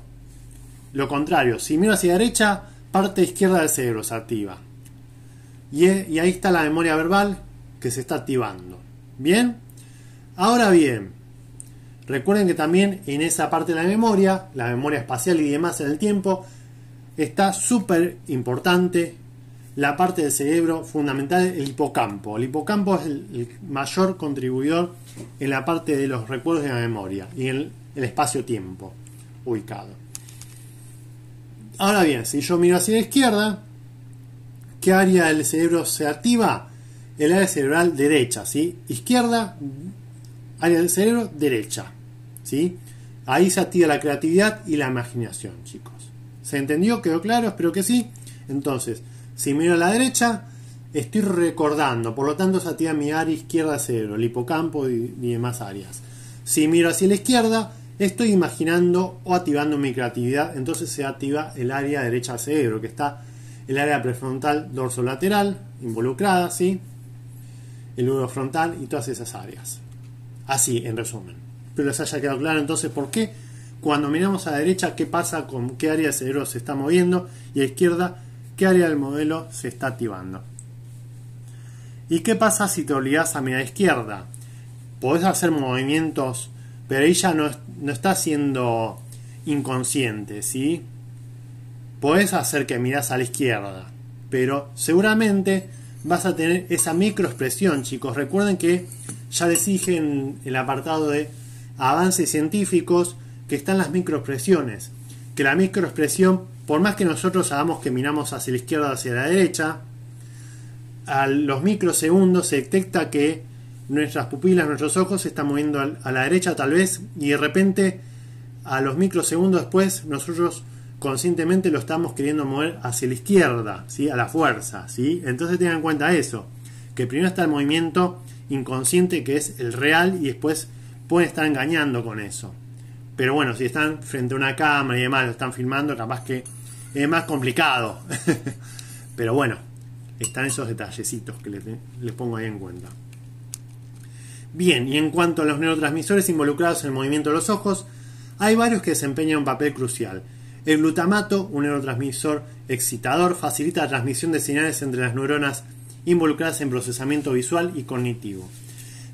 Lo contrario, si miro hacia la derecha, parte izquierda del cerebro se activa. Y, y ahí está la memoria verbal que se está activando. ¿Bien? Ahora bien, Recuerden que también en esa parte de la memoria, la memoria espacial y demás en el tiempo, está súper importante la parte del cerebro fundamental, el hipocampo. El hipocampo es el, mayor contribuidor en la parte de los recuerdos de la memoria y en el espacio-tiempo ubicado. Ahora bien, si yo miro hacia la izquierda, ¿qué área del cerebro se activa? El área cerebral derecha, ¿sí? Izquierda, área del cerebro derecha. ¿Sí? Ahí se activa la creatividad y la imaginación, chicos. ¿Se entendió? ¿Quedó claro? Espero que sí. Entonces, si miro a la derecha, estoy recordando, por lo tanto se activa mi área izquierda cerebro, el hipocampo y, demás áreas. Si miro hacia la izquierda, estoy imaginando o activando mi creatividad, entonces se activa el área derecha del cerebro, que está el área prefrontal dorsolateral involucrada, ¿sí? El nudo frontal y todas esas áreas. Así, en resumen pero les haya quedado claro entonces por qué cuando miramos a la derecha qué pasa con qué área del cerebro se está moviendo y a izquierda qué área del modelo se está activando. ¿Y qué pasa si te olvidas a mirar a izquierda? Podés hacer movimientos, pero ella no, no está siendo inconsciente, ¿sí? Podés hacer que miras a la izquierda, pero seguramente vas a tener esa microexpresión, chicos. Recuerden que ya les dije en el apartado de avances científicos que están las microexpresiones. Que la microexpresión, por más que nosotros hagamos que miramos hacia la izquierda o hacia la derecha, a los microsegundos se detecta que nuestras pupilas, nuestros ojos se están moviendo a la derecha tal vez y de repente a los microsegundos después nosotros conscientemente lo estamos queriendo mover hacia la izquierda, ¿sí? a la fuerza. ¿sí? Entonces tengan en cuenta eso, que primero está el movimiento inconsciente que es el real y después pueden estar engañando con eso. Pero bueno, si están frente a una cámara y demás, lo están filmando, capaz que es más complicado. [LAUGHS] Pero bueno, están esos detallecitos que les, les pongo ahí en cuenta. Bien, y en cuanto a los neurotransmisores involucrados en el movimiento de los ojos, hay varios que desempeñan un papel crucial. El glutamato, un neurotransmisor excitador, facilita la transmisión de señales entre las neuronas involucradas en procesamiento visual y cognitivo.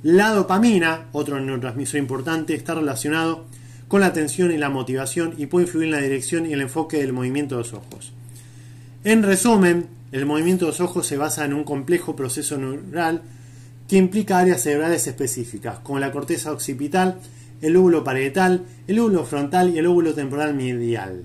La dopamina, otro neurotransmisor importante, está relacionado con la atención y la motivación y puede influir en la dirección y el enfoque del movimiento de los ojos. En resumen, el movimiento de los ojos se basa en un complejo proceso neural que implica áreas cerebrales específicas, como la corteza occipital, el lóbulo parietal, el lóbulo frontal y el lóbulo temporal medial.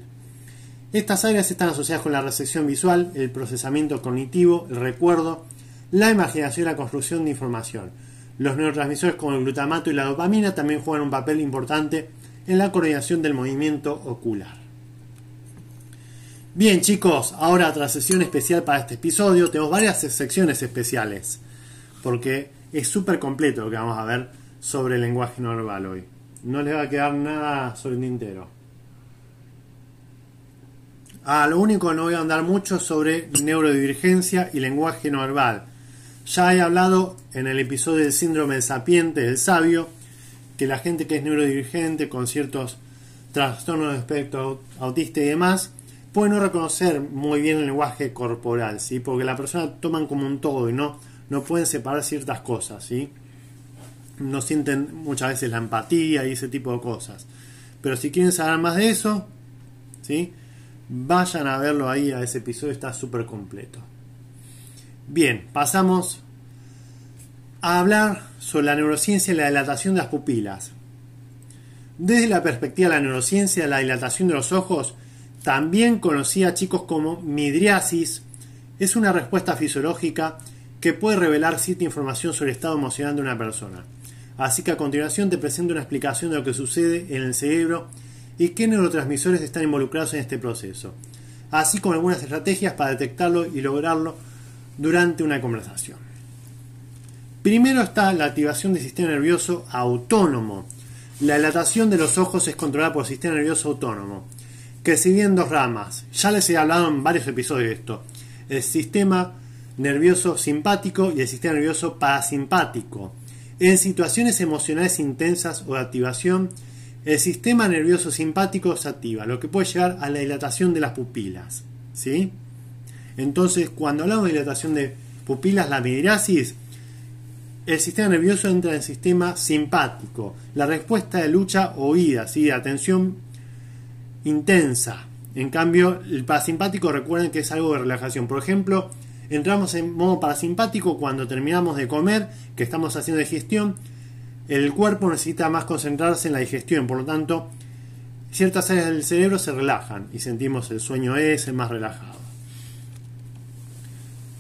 Estas áreas están asociadas con la recepción visual, el procesamiento cognitivo, el recuerdo, la imaginación y la construcción de información. Los neurotransmisores como el glutamato y la dopamina también juegan un papel importante en la coordinación del movimiento ocular. Bien chicos, ahora otra sesión especial para este episodio. Tenemos varias secciones especiales porque es súper completo lo que vamos a ver sobre el lenguaje no verbal hoy. No les va a quedar nada sobre el tintero. Ah, lo único no voy a andar mucho sobre neurodivergencia y lenguaje no verbal. Ya he hablado en el episodio del síndrome del sapiente, del sabio, que la gente que es neurodivergente con ciertos trastornos de espectro autista y demás, puede no reconocer muy bien el lenguaje corporal, ¿sí? porque la persona toman como un todo y no, no pueden separar ciertas cosas. ¿sí? no sienten muchas veces la empatía y ese tipo de cosas. Pero si quieren saber más de eso, ¿sí? vayan a verlo ahí, a ese episodio, está súper completo. Bien, pasamos a hablar sobre la neurociencia y la dilatación de las pupilas. Desde la perspectiva de la neurociencia, la dilatación de los ojos, también conocida chicos como midriasis, es una respuesta fisiológica que puede revelar cierta información sobre el estado emocional de una persona. Así que a continuación te presento una explicación de lo que sucede en el cerebro y qué neurotransmisores están involucrados en este proceso, así como algunas estrategias para detectarlo y lograrlo durante una conversación. Primero está la activación del sistema nervioso autónomo. La dilatación de los ojos es controlada por el sistema nervioso autónomo, que si bien dos ramas, ya les he hablado en varios episodios de esto, el sistema nervioso simpático y el sistema nervioso parasimpático. En situaciones emocionales intensas o de activación, el sistema nervioso simpático se activa, lo que puede llegar a la dilatación de las pupilas. ¿sí? Entonces, cuando hablamos de dilatación de pupilas, la midriasis, el sistema nervioso entra en el sistema simpático, la respuesta de lucha o huida, ¿sí? de atención intensa. En cambio, el parasimpático recuerden que es algo de relajación. Por ejemplo, entramos en modo parasimpático cuando terminamos de comer, que estamos haciendo digestión, el cuerpo necesita más concentrarse en la digestión, por lo tanto, ciertas áreas del cerebro se relajan y sentimos el sueño ese más relajado.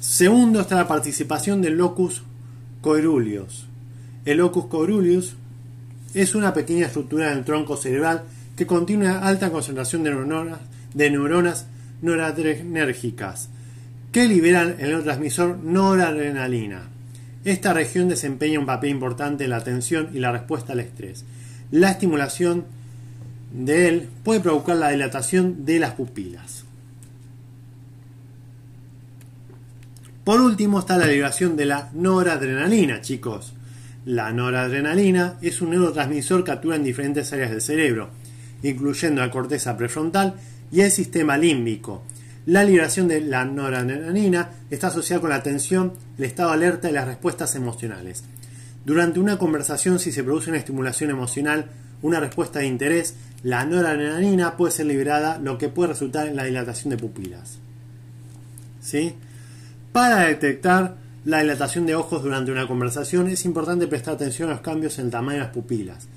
Segundo está la participación del locus coeruleus. El locus coeruleus es una pequeña estructura del tronco cerebral que contiene una alta concentración de neuronas, de neuronas noradrenérgicas que liberan el neurotransmisor noradrenalina. Esta región desempeña un papel importante en la atención y la respuesta al estrés. La estimulación de él puede provocar la dilatación de las pupilas. Por último está la liberación de la noradrenalina, chicos. La noradrenalina es un neurotransmisor que actúa en diferentes áreas del cerebro, incluyendo la corteza prefrontal y el sistema límbico, La liberación de la noradrenalina está asociada con la atención, el estado alerta y las respuestas emocionales. Durante una conversación, si se produce una estimulación emocional, una respuesta de interés, la noradrenalina puede ser liberada, lo que puede resultar en la dilatación de pupilas. ¿Sí? Para detectar la dilatación de ojos durante una conversación es importante prestar atención a los cambios en el tamaño de las pupilas.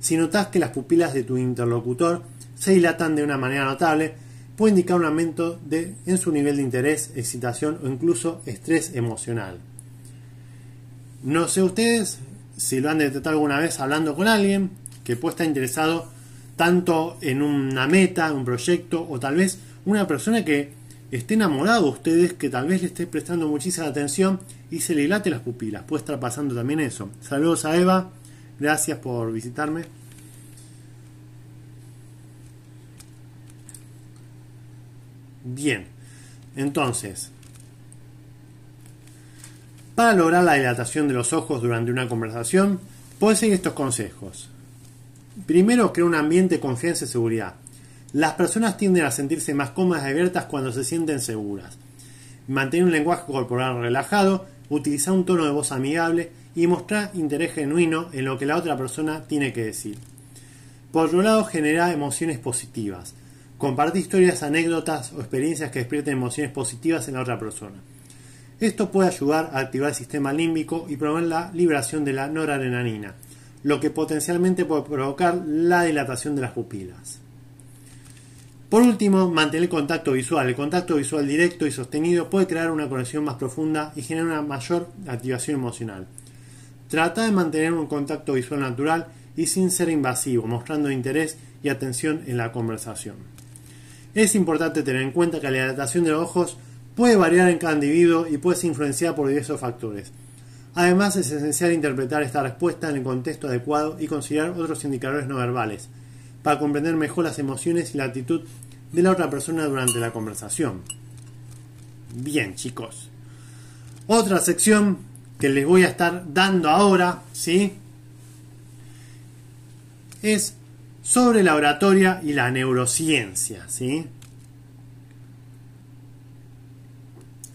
Si notas que las pupilas de tu interlocutor se dilatan de una manera notable, puede indicar un aumento de, en su nivel de interés, excitación o incluso estrés emocional. No sé ustedes si lo han detectado alguna vez hablando con alguien que puede estar interesado tanto en una meta, un proyecto o tal vez una persona que esté enamorado de ustedes, que tal vez le esté prestando muchísima atención y se le dilate las pupilas. Puede estar pasando también eso. Saludos a Eva, gracias por visitarme. Bien, entonces, para lograr la dilatación de los ojos durante una conversación, puedes seguir estos consejos. Primero, crea un ambiente de confianza y seguridad. Las personas tienden a sentirse más cómodas y abiertas cuando se sienten seguras. Mantener un lenguaje corporal relajado, utilizar un tono de voz amigable y mostrar interés genuino en lo que la otra persona tiene que decir. Por otro lado, genera emociones positivas. Compartir historias, anécdotas o experiencias que despierten emociones positivas en la otra persona. Esto puede ayudar a activar el sistema límbico y promover la liberación de la noradrenalina, lo que potencialmente puede provocar la dilatación de las pupilas. Por último, mantener contacto visual. El contacto visual directo y sostenido puede crear una conexión más profunda y generar una mayor activación emocional. Trata de mantener un contacto visual natural y sin ser invasivo, mostrando interés y atención en la conversación. Es importante tener en cuenta que la dilatación de los ojos puede variar en cada individuo y puede ser influenciada por diversos factores. Además, es esencial interpretar esta respuesta en el contexto adecuado y considerar otros indicadores no verbales, para comprender mejor las emociones y la actitud de la otra persona durante la conversación. Bien, chicos. Otra sección que les voy a estar dando ahora, ¿sí? Es sobre la oratoria y la neurociencia, ¿sí?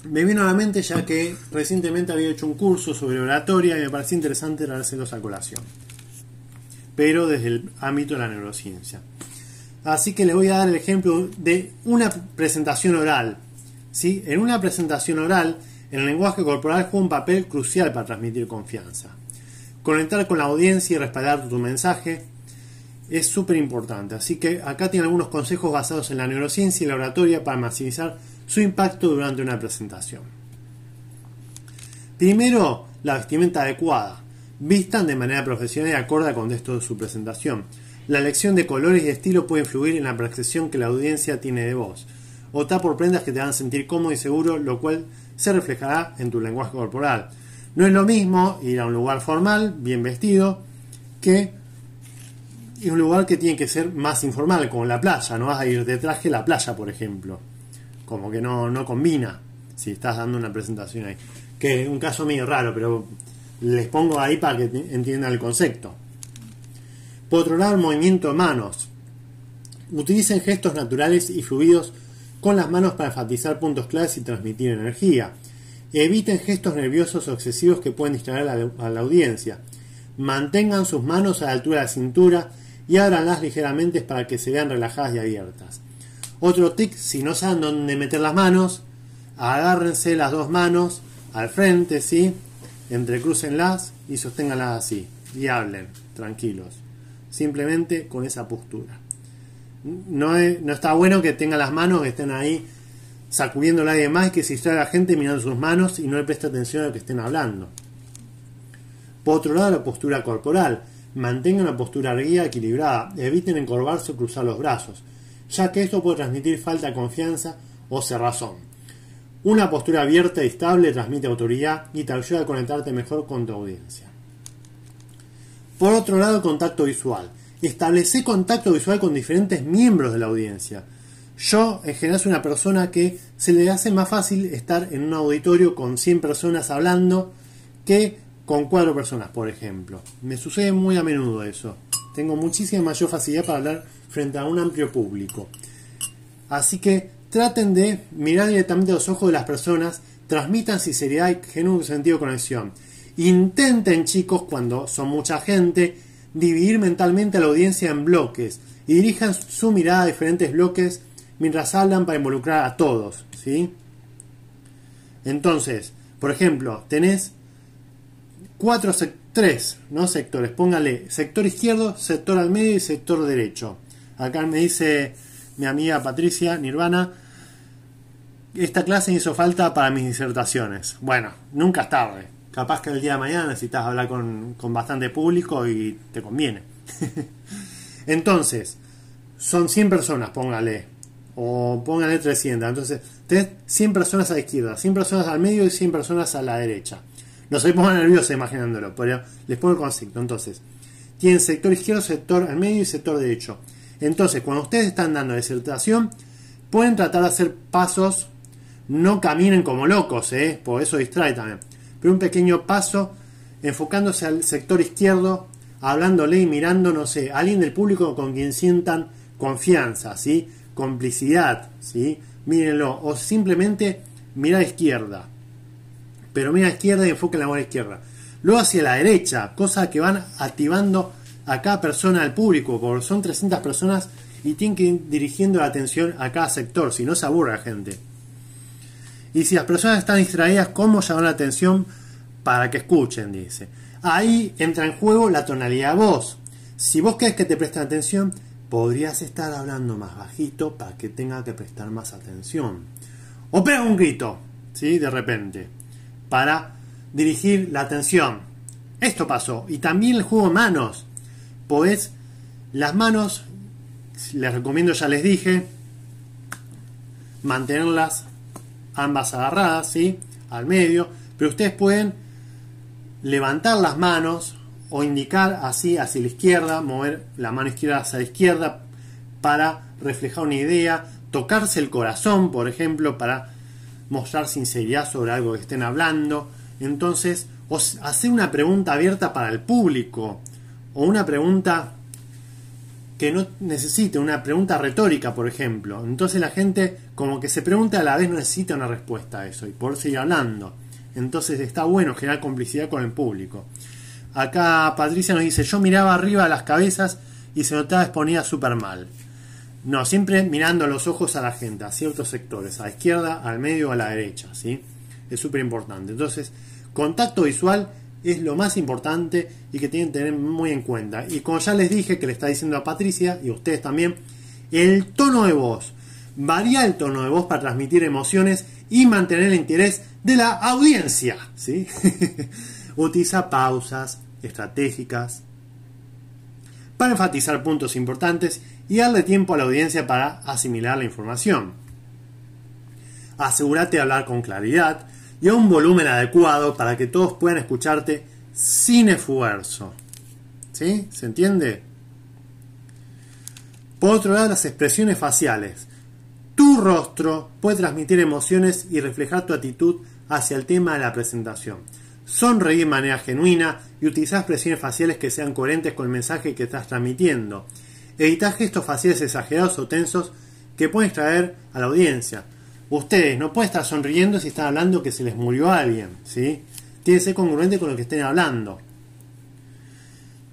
Me vino a la mente ya que recientemente había hecho un curso sobre oratoria y me pareció interesante traérselos a colación. Pero desde el ámbito de la neurociencia. Así que les voy a dar el ejemplo de una presentación oral. ¿sí? En una presentación oral, el lenguaje corporal juega un papel crucial para transmitir confianza. Conectar con la audiencia y respaldar tu mensaje es súper importante. Así que acá tiene algunos consejos basados en la neurociencia y la oratoria para maximizar su impacto durante una presentación. Primero, la vestimenta adecuada. Vistan de manera profesional y acorde al contexto de su presentación. La elección de colores y estilo puede influir en la percepción que la audiencia tiene de vos. Opta por prendas que te hagan sentir cómodo y seguro, lo cual se reflejará en tu lenguaje corporal. No es lo mismo ir a un lugar formal, bien vestido, que un lugar que tiene que ser más informal, como la playa. No vas a ir de traje a la playa, por ejemplo como que no, no combina si estás dando una presentación ahí. Que es un caso medio raro, pero les pongo ahí para que entiendan el concepto. Por movimiento de manos. Utilicen gestos naturales y fluidos con las manos para enfatizar puntos claves y transmitir energía. Eviten gestos nerviosos o excesivos que pueden distraer a la, a la audiencia. Mantengan sus manos a la altura de la cintura y ábranlas ligeramente para que se vean relajadas y abiertas. Otro tic, si no saben dónde meter las manos, agárrense las dos manos al frente, ¿sí? Entrecrúcenlas y sosténganlas así. Y hablen, tranquilos. Simplemente con esa postura. No, no está bueno que tengan las manos que estén ahí sacudiendo a nadie más y que se distraiga la gente mirando sus manos y no le preste atención a lo que estén hablando. Por otro lado, la postura corporal. Mantengan una postura erguida, equilibrada. Eviten encorvarse o cruzar los brazos ya que esto puede transmitir falta de confianza o cerrazón. Una postura abierta y estable transmite autoridad y te ayuda a conectarte mejor con tu audiencia. Por otro lado, contacto visual. Establece contacto visual con diferentes miembros de la audiencia. Yo, en general, soy una persona que se le hace más fácil estar en un auditorio con 100 personas hablando que con 4 personas, por ejemplo. Me sucede muy a menudo eso. Tengo muchísima mayor facilidad para hablar frente a un amplio público. Así que traten de mirar directamente a los ojos de las personas, transmitan sinceridad y genuino sentido de conexión. Intenten, chicos, cuando son mucha gente, dividir mentalmente a la audiencia en bloques y dirijan su mirada a diferentes bloques mientras hablan para involucrar a todos, ¿sí? Entonces, por ejemplo, tenés cuatro tres ¿no? sectores. Póngale sector izquierdo, sector al medio y sector derecho. Acá me dice mi amiga Patricia Nirvana, esta clase hizo falta para mis disertaciones. Bueno, nunca es tarde. Capaz que el día de mañana necesitas hablar con, con bastante público y te conviene. [LAUGHS] Entonces, son 100 personas, póngale. O póngale 300. Entonces, tenés 100 personas a la izquierda, 100 personas al medio y 100 personas a la derecha. No se pongan nerviosos imaginándolo, pero les pongo el concepto. Entonces, tienen sector izquierdo, sector al medio y sector derecho. Entonces, cuando ustedes están dando disertación, pueden tratar de hacer pasos, no caminen como locos, ¿eh? por eso distrae también, pero un pequeño paso enfocándose al sector izquierdo, hablándole y mirando, no sé, alguien del público con quien sientan confianza, ¿sí? complicidad, ¿sí? mírenlo, o simplemente mira a izquierda, pero mira a izquierda y enfoque la mano izquierda. Luego hacia la derecha, cosa que van activando a cada persona al público, porque son 300 personas y tienen que ir dirigiendo la atención a cada sector, si no se aburre la gente. Y si las personas están distraídas, ¿cómo llamar la atención para que escuchen? Dice. Ahí entra en juego la tonalidad de voz. Si vos querés que te presten atención, podrías estar hablando más bajito para que tenga que prestar más atención. O pega un grito, ¿sí? De repente, para dirigir la atención. Esto pasó. Y también el juego de manos podés las manos, les recomiendo, ya les dije, mantenerlas ambas agarradas, ¿sí? Al medio, pero ustedes pueden levantar las manos o indicar así hacia la izquierda, mover la mano izquierda hacia la izquierda para reflejar una idea, tocarse el corazón, por ejemplo, para mostrar sinceridad sobre algo que estén hablando. Entonces, hacer una pregunta abierta para el público o una pregunta que no necesite, una pregunta retórica, por ejemplo. Entonces la gente como que se pregunta a la vez no necesita una respuesta a eso y por seguir hablando. Entonces está bueno generar complicidad con el público. Acá Patricia nos dice, yo miraba arriba las cabezas y se notaba exponida súper mal. No, siempre mirando los ojos a la gente, a ciertos sectores, a la izquierda, al medio a la derecha, ¿sí? Es súper importante. Entonces, contacto visual es lo más importante y que tienen que tener muy en cuenta. Y como ya les dije, que le está diciendo a Patricia y a ustedes también, el tono de voz. Varía el tono de voz para transmitir emociones y mantener el interés de la audiencia. ¿sí? [LAUGHS] Utiliza pausas estratégicas para enfatizar puntos importantes y darle tiempo a la audiencia para asimilar la información. Asegúrate de hablar con claridad, y a un volumen adecuado para que todos puedan escucharte sin esfuerzo. ¿Sí? ¿Se entiende? Por otro lado, las expresiones faciales. Tu rostro puede transmitir emociones y reflejar tu actitud hacia el tema de la presentación. Sonreír de manera genuina y utilizar expresiones faciales que sean coherentes con el mensaje que estás transmitiendo. Evitar gestos faciales exagerados o tensos que pueden extraer a la audiencia. Ustedes no pueden estar sonriendo si están hablando que se les murió alguien, ¿sí? Tiene que ser congruente con lo que estén hablando.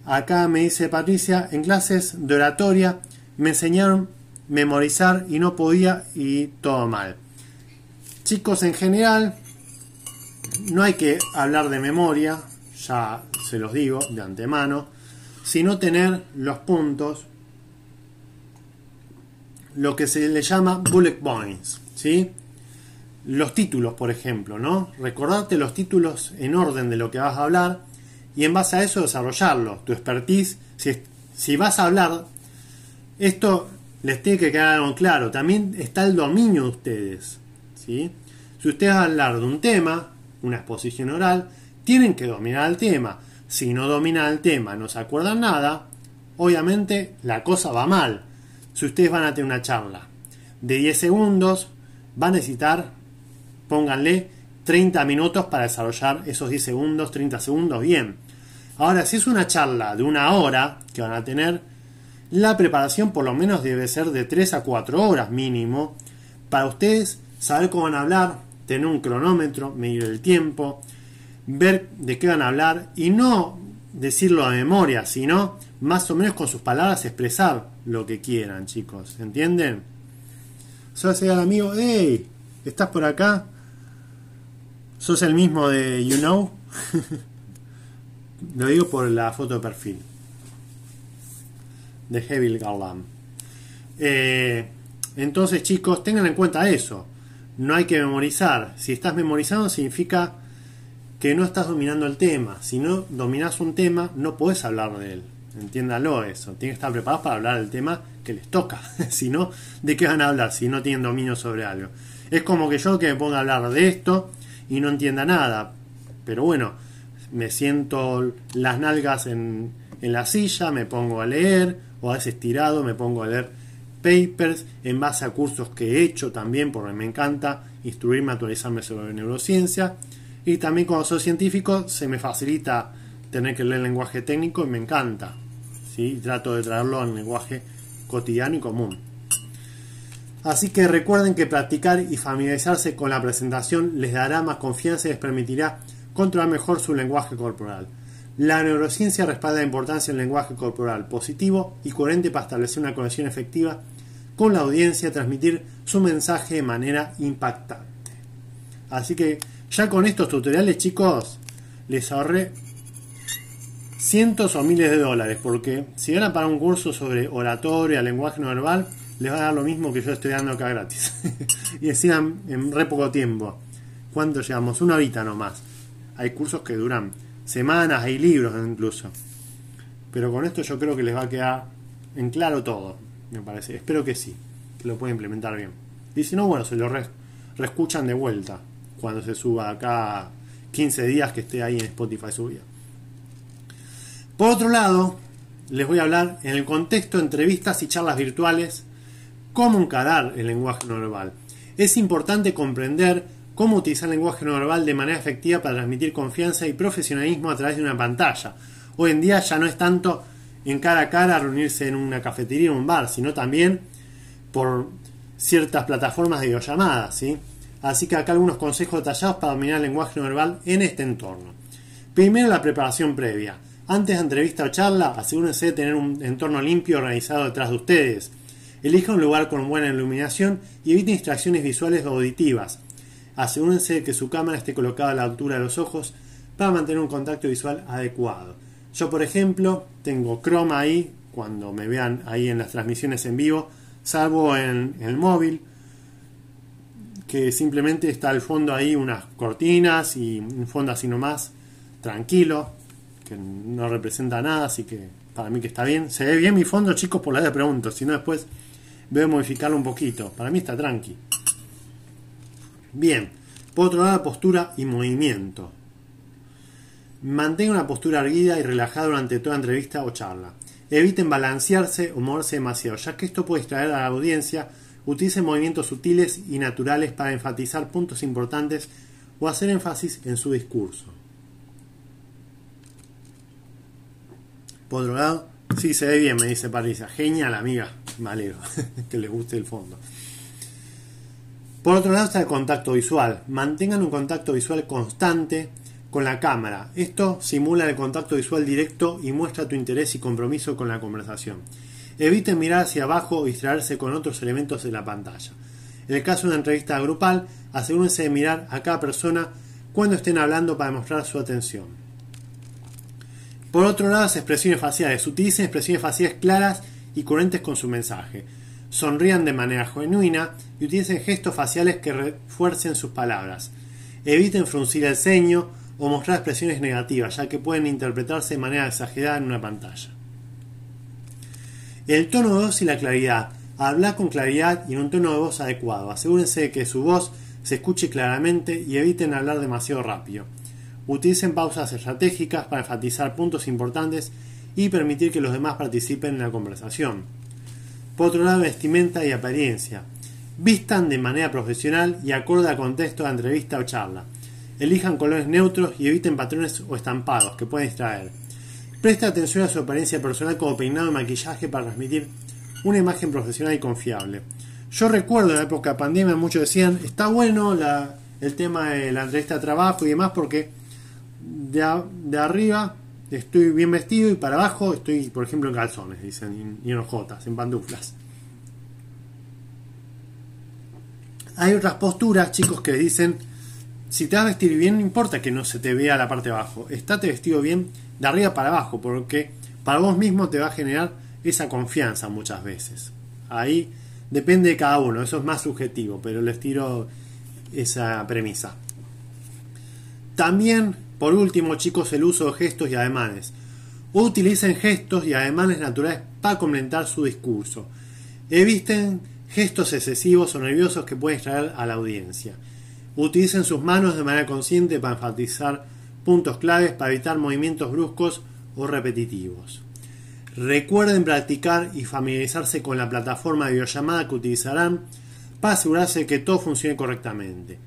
Acá me dice Patricia, en clases de oratoria me enseñaron memorizar y no podía y todo mal. Chicos, en general, no hay que hablar de memoria, ya se los digo de antemano, sino tener los puntos, lo que se le llama bullet points. ¿Sí? Los títulos, por ejemplo, ¿no? Recordarte los títulos en orden de lo que vas a hablar y en base a eso desarrollarlo. Tu expertise, si, si vas a hablar, esto les tiene que quedar claro. También está el dominio de ustedes, ¿sí? Si ustedes van a hablar de un tema, una exposición oral, tienen que dominar el tema. Si no dominan el tema, no se acuerdan nada, obviamente la cosa va mal. Si ustedes van a tener una charla de 10 segundos, va a necesitar, pónganle, 30 minutos para desarrollar esos 10 segundos, 30 segundos bien. Ahora, si es una charla de una hora que van a tener, la preparación por lo menos debe ser de 3 a 4 horas mínimo para ustedes saber cómo van a hablar, tener un cronómetro, medir el tiempo, ver de qué van a hablar y no decirlo a memoria, sino más o menos con sus palabras expresar lo que quieran, chicos. ¿Entienden? Solo decir al amigo, hey, ¿estás por acá? ¿Sos el mismo de You Know? [LAUGHS] lo digo por la foto de perfil de Heavy Garland. Eh, entonces, chicos, tengan en cuenta eso. No hay que memorizar. Si estás memorizando, significa que no estás dominando el tema. Si no dominas un tema, no puedes hablar de él. Entiéndalo eso. Tienen que estar preparados para hablar del tema que les toca. [LAUGHS] si no, ¿de qué van a hablar si no tienen dominio sobre algo? Es como que yo que me ponga a hablar de esto y no entienda nada. Pero bueno, me siento las nalgas en, en la silla, me pongo a leer, o a veces tirado me pongo a leer papers en base a cursos que he hecho también, porque me encanta instruirme, actualizarme sobre neurociencia. Y también cuando soy científico se me facilita tener que leer lenguaje técnico y me encanta. ¿sí? Trato de traerlo al lenguaje cotidiano y común. Así que recuerden que practicar y familiarizarse con la presentación les dará más confianza y les permitirá controlar mejor su lenguaje corporal. La neurociencia respalda la importancia del lenguaje corporal positivo y coherente para establecer una conexión efectiva con la audiencia y transmitir su mensaje de manera impactante. Así que ya con estos tutoriales, chicos, les ahorré cientos o miles de dólares, porque si van a pagar un curso sobre oratoria, lenguaje no verbal, les va a dar lo mismo que yo estoy dando acá gratis. [LAUGHS] y decían en re poco tiempo. ¿Cuánto llevamos? Una horita nomás. Hay cursos que duran semanas, hay libros incluso. Pero con esto yo creo que les va a quedar en claro todo, me parece. Espero que sí, que lo puedan implementar bien. Y si no, bueno, se lo reescuchan de vuelta cuando se suba acá 15 días que esté ahí en Spotify subido. Por otro lado, les voy a hablar en el contexto de entrevistas y charlas virtuales cómo encarar el lenguaje no verbal. Es importante comprender cómo utilizar el lenguaje no verbal de manera efectiva para transmitir confianza y profesionalismo a través de una pantalla. Hoy en día ya no es tanto en cara a cara reunirse en una cafetería o un bar, sino también por ciertas plataformas de videollamadas, ¿sí? Así que acá algunos consejos detallados para dominar el lenguaje no verbal en este entorno. Primero la preparación previa. Antes de entrevista o charla, asegúrense de tener un entorno limpio organizado detrás de ustedes. Elija un lugar con buena iluminación y evite distracciones visuales o auditivas. Asegúrense de que su cámara esté colocada a la altura de los ojos para mantener un contacto visual adecuado. Yo, por ejemplo, tengo Chrome ahí, cuando me vean ahí en las transmisiones en vivo, salvo en, el móvil, que simplemente está al fondo ahí unas cortinas y un fondo así nomás, tranquilo, que no representa nada, así que para mí que está bien. Se ve bien mi fondo, chicos, por la de pregunto, si no después a modificarlo un poquito. Para mí está tranqui. Bien, por otro lado, postura y movimiento. Mantenga una postura erguida y relajada durante toda entrevista o charla. Eviten balancearse o moverse demasiado, ya que esto puede distraer a la audiencia. Utilicen movimientos sutiles y naturales para enfatizar puntos importantes o hacer énfasis en su discurso. Por otro lado, sí se ve bien, me dice Patricia. Genial, amiga. Me [LAUGHS] que les guste el fondo. Por otro lado está el contacto visual. Mantengan un contacto visual constante con la cámara. Esto simula el contacto visual directo y muestra tu interés y compromiso con la conversación. Eviten mirar hacia abajo o distraerse con otros elementos de la pantalla. En el caso de una entrevista grupal, asegúrense de mirar a cada persona cuando estén hablando para demostrar su atención. Por otro lado, las expresiones faciales. Utilicen expresiones faciales claras y coherentes con su mensaje sonrían de manera genuina y utilicen gestos faciales que refuercen sus palabras. Eviten fruncir el ceño o mostrar expresiones negativas, ya que pueden interpretarse de manera exagerada en una pantalla. El tono de voz y la claridad. Hablar con claridad y en un tono de voz adecuado. Asegúrense de que su voz se escuche claramente y eviten hablar demasiado rápido. Utilicen pausas estratégicas para enfatizar puntos importantes y permitir que los demás participen en la conversación. Por otro lado, vestimenta y apariencia. Vistan de manera profesional y acorde al contexto de entrevista o charla. Elijan colores neutros y eviten patrones o estampados que pueden distraer. Presta atención a su apariencia personal como peinado y maquillaje para transmitir una imagen profesional y confiable. Yo recuerdo en la época de pandemia, muchos decían, está bueno el tema de la entrevista de trabajo y demás porque de, de arriba estoy bien vestido y para abajo estoy, por ejemplo, en calzones, dicen, y en ojotas, en pantuflas. Hay otras posturas, chicos, que dicen, si te vas a vestir bien, no importa que no se te vea la parte de abajo, estate vestido bien de arriba para abajo, porque para vos mismo te va a generar esa confianza muchas veces. Ahí depende de cada uno, eso es más subjetivo, pero les tiro esa premisa. También, por último, chicos, el uso de gestos y ademanes. Utilicen gestos y ademanes naturales para complementar su discurso. Eviten gestos excesivos o nerviosos que pueden extraer a la audiencia. Utilicen sus manos de manera consciente para enfatizar puntos claves para evitar movimientos bruscos o repetitivos. Recuerden practicar y familiarizarse con la plataforma de videollamada que utilizarán para asegurarse que todo funcione correctamente.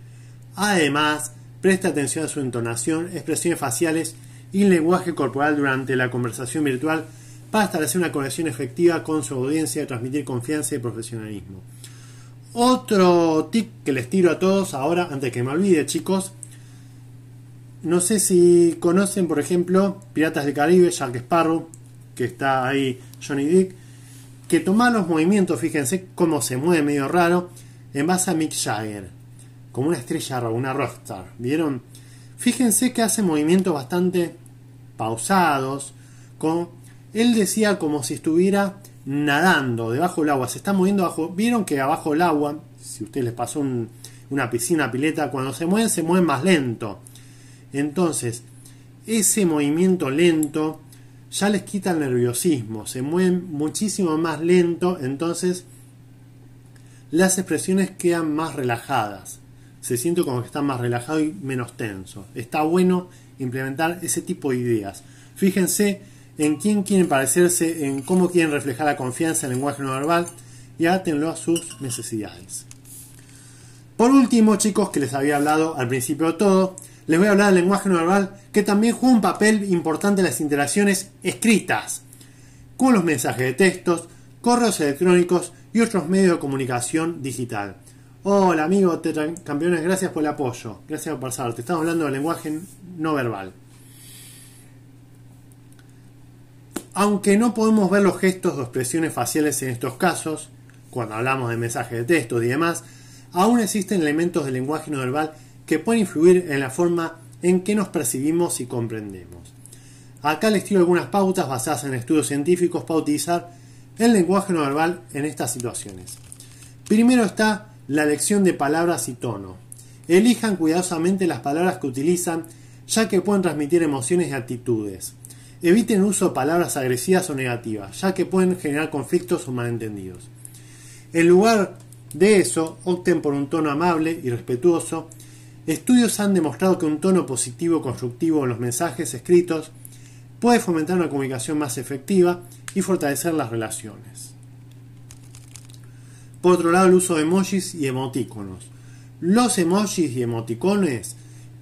Además, preste atención a su entonación, expresiones faciales y lenguaje corporal durante la conversación virtual para establecer una conexión efectiva con su audiencia y transmitir confianza y profesionalismo. Otro tip que les tiro a todos ahora, antes que me olvide, chicos. No sé si conocen, por ejemplo, Piratas del Caribe, Jack Sparrow, que está ahí Johnny Dick, que toma los movimientos, fíjense cómo se mueve medio raro, en base a Mick Jagger, como una estrella, una rockstar. ¿Vieron? Fíjense que hace movimientos bastante pausados, con, él decía como si estuviera nadando debajo del agua, se está moviendo abajo. Vieron que abajo del agua, si usted les pasó una piscina, pileta, cuando se mueven, se mueven más lento. Entonces, ese movimiento lento ya les quita el nerviosismo, se mueven muchísimo más lento, entonces las expresiones quedan más relajadas. Se siente como que están más relajado y menos tenso. Está bueno implementar ese tipo de ideas. Fíjense en quién quieren parecerse, en cómo quieren reflejar la confianza en el lenguaje no verbal y átenlo a sus necesidades. Por último, chicos, que les había hablado al principio de todo, les voy a hablar del lenguaje no verbal que también juega un papel importante en las interacciones escritas, con los mensajes de textos, correos electrónicos y otros medios de comunicación digital. Hola amigo campeones, gracias por el apoyo, gracias por pasar. Te estamos hablando del lenguaje no verbal. Aunque no podemos ver los gestos o expresiones faciales en estos casos, cuando hablamos de mensajes de texto y demás, aún existen elementos del lenguaje no verbal que pueden influir en la forma en que nos percibimos y comprendemos. Acá les tiro algunas pautas basadas en estudios científicos para utilizar el lenguaje no verbal en estas situaciones. Primero está la elección de palabras y tono. Elijan cuidadosamente las palabras que utilizan, ya que pueden transmitir emociones y actitudes. Eviten uso de palabras agresivas o negativas, ya que pueden generar conflictos o malentendidos. En lugar de eso, opten por un tono amable y respetuoso. Estudios han demostrado que un tono positivo constructivo en los mensajes escritos puede fomentar una comunicación más efectiva y fortalecer las relaciones. Por otro lado, el uso de emojis y emoticonos. Los emojis y emoticones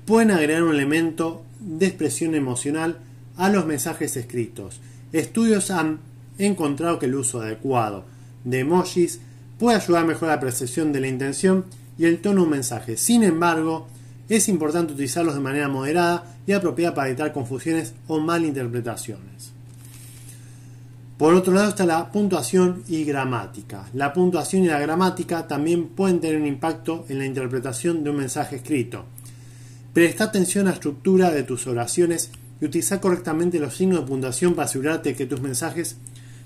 pueden agregar un elemento de expresión emocional a los mensajes escritos. Estudios han encontrado que el uso adecuado de emojis puede ayudar a mejorar la percepción de la intención y el tono de un mensaje. Sin embargo, es importante utilizarlos de manera moderada y apropiada para evitar confusiones o malinterpretaciones. Por otro lado está la puntuación y gramática. La puntuación y la gramática también pueden tener un impacto en la interpretación de un mensaje escrito. Presta atención a la estructura de tus oraciones y utiliza correctamente los signos de puntuación para asegurarte que tus mensajes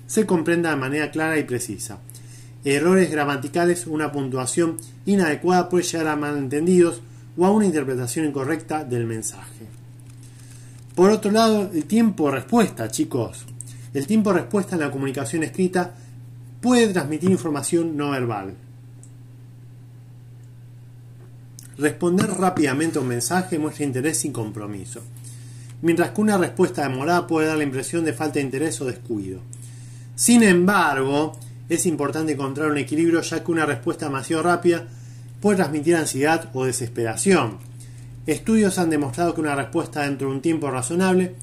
se comprendan de manera clara y precisa. Errores gramaticales, una puntuación inadecuada puede llegar a malentendidos o a una interpretación incorrecta del mensaje. Por otro lado, el tiempo de respuesta, chicos. El tiempo de respuesta en la comunicación escrita puede transmitir información no verbal. Responder rápidamente a un mensaje muestra interés sin compromiso mientras que una respuesta demorada puede dar la impresión de falta de interés o descuido. Sin embargo, es importante encontrar un equilibrio ya que una respuesta demasiado rápida puede transmitir ansiedad o desesperación. Estudios han demostrado que una respuesta dentro de un tiempo razonable,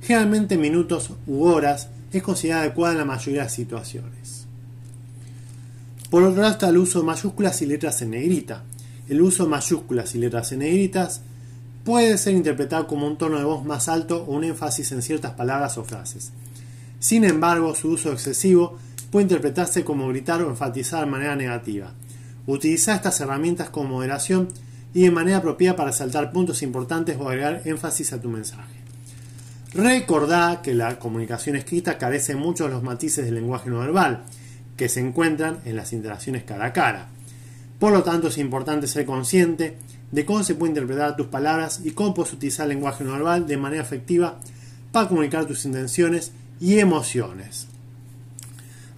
generalmente minutos u horas, es considerada adecuada en la mayoría de las situaciones. Por otro lado está el uso de mayúsculas y letras en negrita. El uso de mayúsculas y letras en negritas puede ser interpretado como un tono de voz más alto o un énfasis en ciertas palabras o frases. Sin embargo, su uso excesivo puede interpretarse como gritar o enfatizar de manera negativa. Utiliza estas herramientas con moderación y de manera apropiada para saltar puntos importantes o agregar énfasis a tu mensaje. Recordá que la comunicación escrita carece de muchos de los matices del lenguaje no verbal, que se encuentran en las interacciones cara a cara. Por lo tanto, es importante ser consciente de cómo se puede interpretar tus palabras y cómo puedes utilizar el lenguaje no verbal de manera efectiva para comunicar tus intenciones y emociones.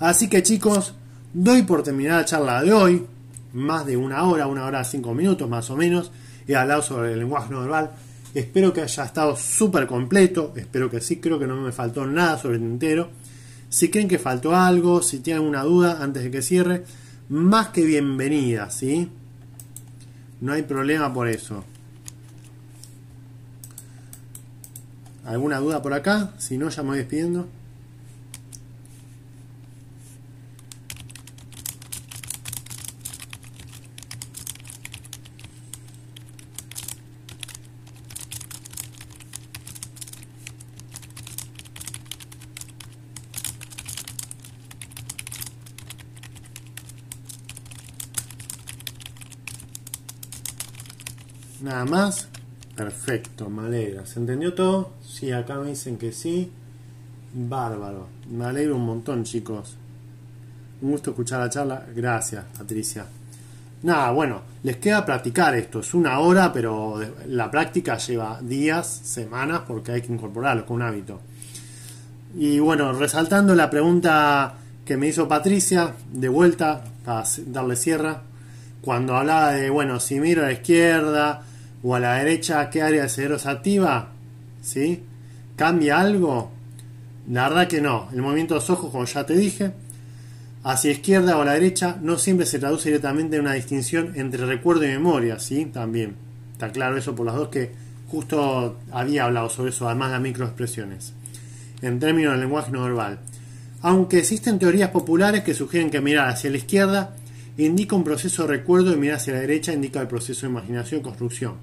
Así que chicos, doy por terminada la charla de hoy, más de una hora, una hora cinco minutos más o menos, he hablado sobre el lenguaje no verbal. Espero que haya estado súper completo, espero que sí, creo que no me faltó nada sobre el entero. Si creen que faltó algo, si tienen alguna duda antes de que cierre, más que bienvenida, ¿sí? No hay problema por eso. ¿Alguna duda por acá? Si no, ya me voy despidiendo. Nada más. Perfecto, me alegra. ¿Se entendió todo? Sí, acá me dicen que sí. Bárbaro. Me alegro un montón, chicos. Un gusto escuchar la charla. Gracias, Patricia. Nada, bueno, les queda practicar esto. Es una hora, pero la práctica lleva días, semanas, porque hay que incorporarlo con un hábito. Y bueno, resaltando la pregunta que me hizo Patricia, de vuelta, para darle cierre, cuando hablaba de, bueno, si miro a la izquierda, o a la derecha qué área de cerebro se activa, ¿sí? ¿Cambia algo? La verdad que no. El movimiento de los ojos, como ya te dije, hacia izquierda o a la derecha no siempre se traduce directamente en una distinción entre recuerdo y memoria, ¿sí? También. Está claro eso por las dos que justo había hablado sobre eso, además de microexpresiones, en términos del lenguaje no verbal. Aunque existen teorías populares que sugieren que mirar hacia la izquierda indica un proceso de recuerdo y mirar hacia la derecha indica el proceso de imaginación y construcción.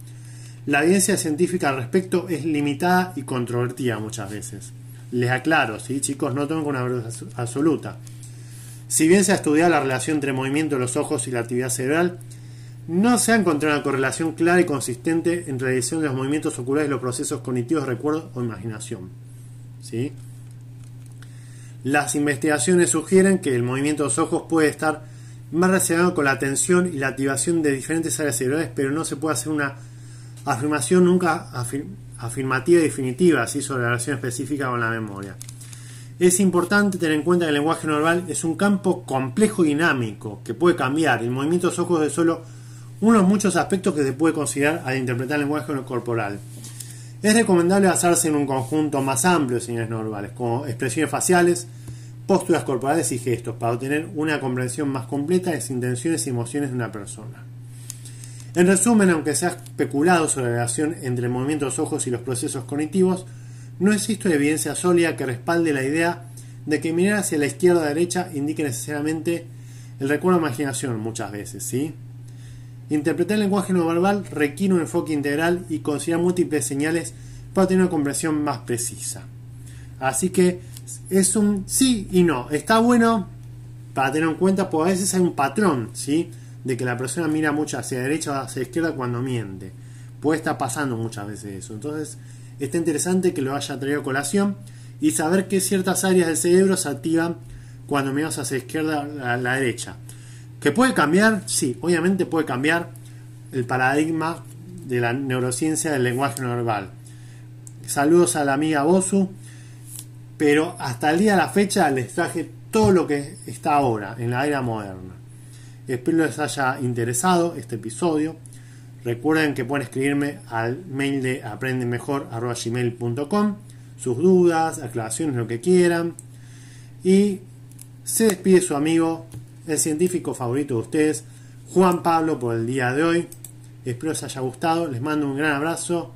La evidencia científica al respecto es limitada y controvertida muchas veces. Les aclaro, ¿sí? chicos, no tengo una verdad absoluta. Si bien se ha estudiado la relación entre el movimiento de los ojos y la actividad cerebral, no se ha encontrado una correlación clara y consistente entre la dirección de los movimientos oculares y los procesos cognitivos de recuerdo o imaginación. ¿Sí? Las investigaciones sugieren que el movimiento de los ojos puede estar más relacionado con la atención y la activación de diferentes áreas cerebrales, pero no se puede hacer una afirmación nunca afirmativa y definitiva así sobre la relación específica con la memoria. Es importante tener en cuenta que el lenguaje no verbal es un campo complejo y dinámico que puede cambiar. El movimiento de los ojos es solo uno de muchos aspectos que se puede considerar al interpretar el lenguaje corporal. Es recomendable basarse en un conjunto más amplio de señales no verbales, como expresiones faciales, posturas corporales y gestos, para obtener una comprensión más completa de las intenciones y emociones de una persona. En resumen, aunque se ha especulado sobre la relación entre el movimiento de los ojos y los procesos cognitivos, no existe evidencia sólida que respalde la idea de que mirar hacia la izquierda o derecha indique necesariamente el recuerdo de imaginación muchas veces, ¿sí? Interpretar el lenguaje no verbal requiere un enfoque integral y considerar múltiples señales para tener una comprensión más precisa. Así que es un sí y no. Está bueno para tener en cuenta, porque a veces hay un patrón, ¿sí? de que la persona mira mucho hacia derecha o hacia izquierda cuando miente. Puede estar pasando muchas veces eso. Entonces, está interesante que lo haya traído a colación y saber que ciertas áreas del cerebro se activan cuando miras hacia la izquierda a la derecha. ¿Que puede cambiar? Sí, obviamente puede cambiar el paradigma de la neurociencia del lenguaje verbal. Saludos a la amiga Bosu, pero hasta el día de la fecha les traje todo lo que está ahora en la era moderna. Espero les haya interesado este episodio. Recuerden que pueden escribirme al mail de aprendemejor.gmail.com sus dudas, aclaraciones, lo que quieran. Y se despide su amigo, el científico favorito de ustedes, Juan Pablo, por el día de hoy. Espero les haya gustado. Les mando un gran abrazo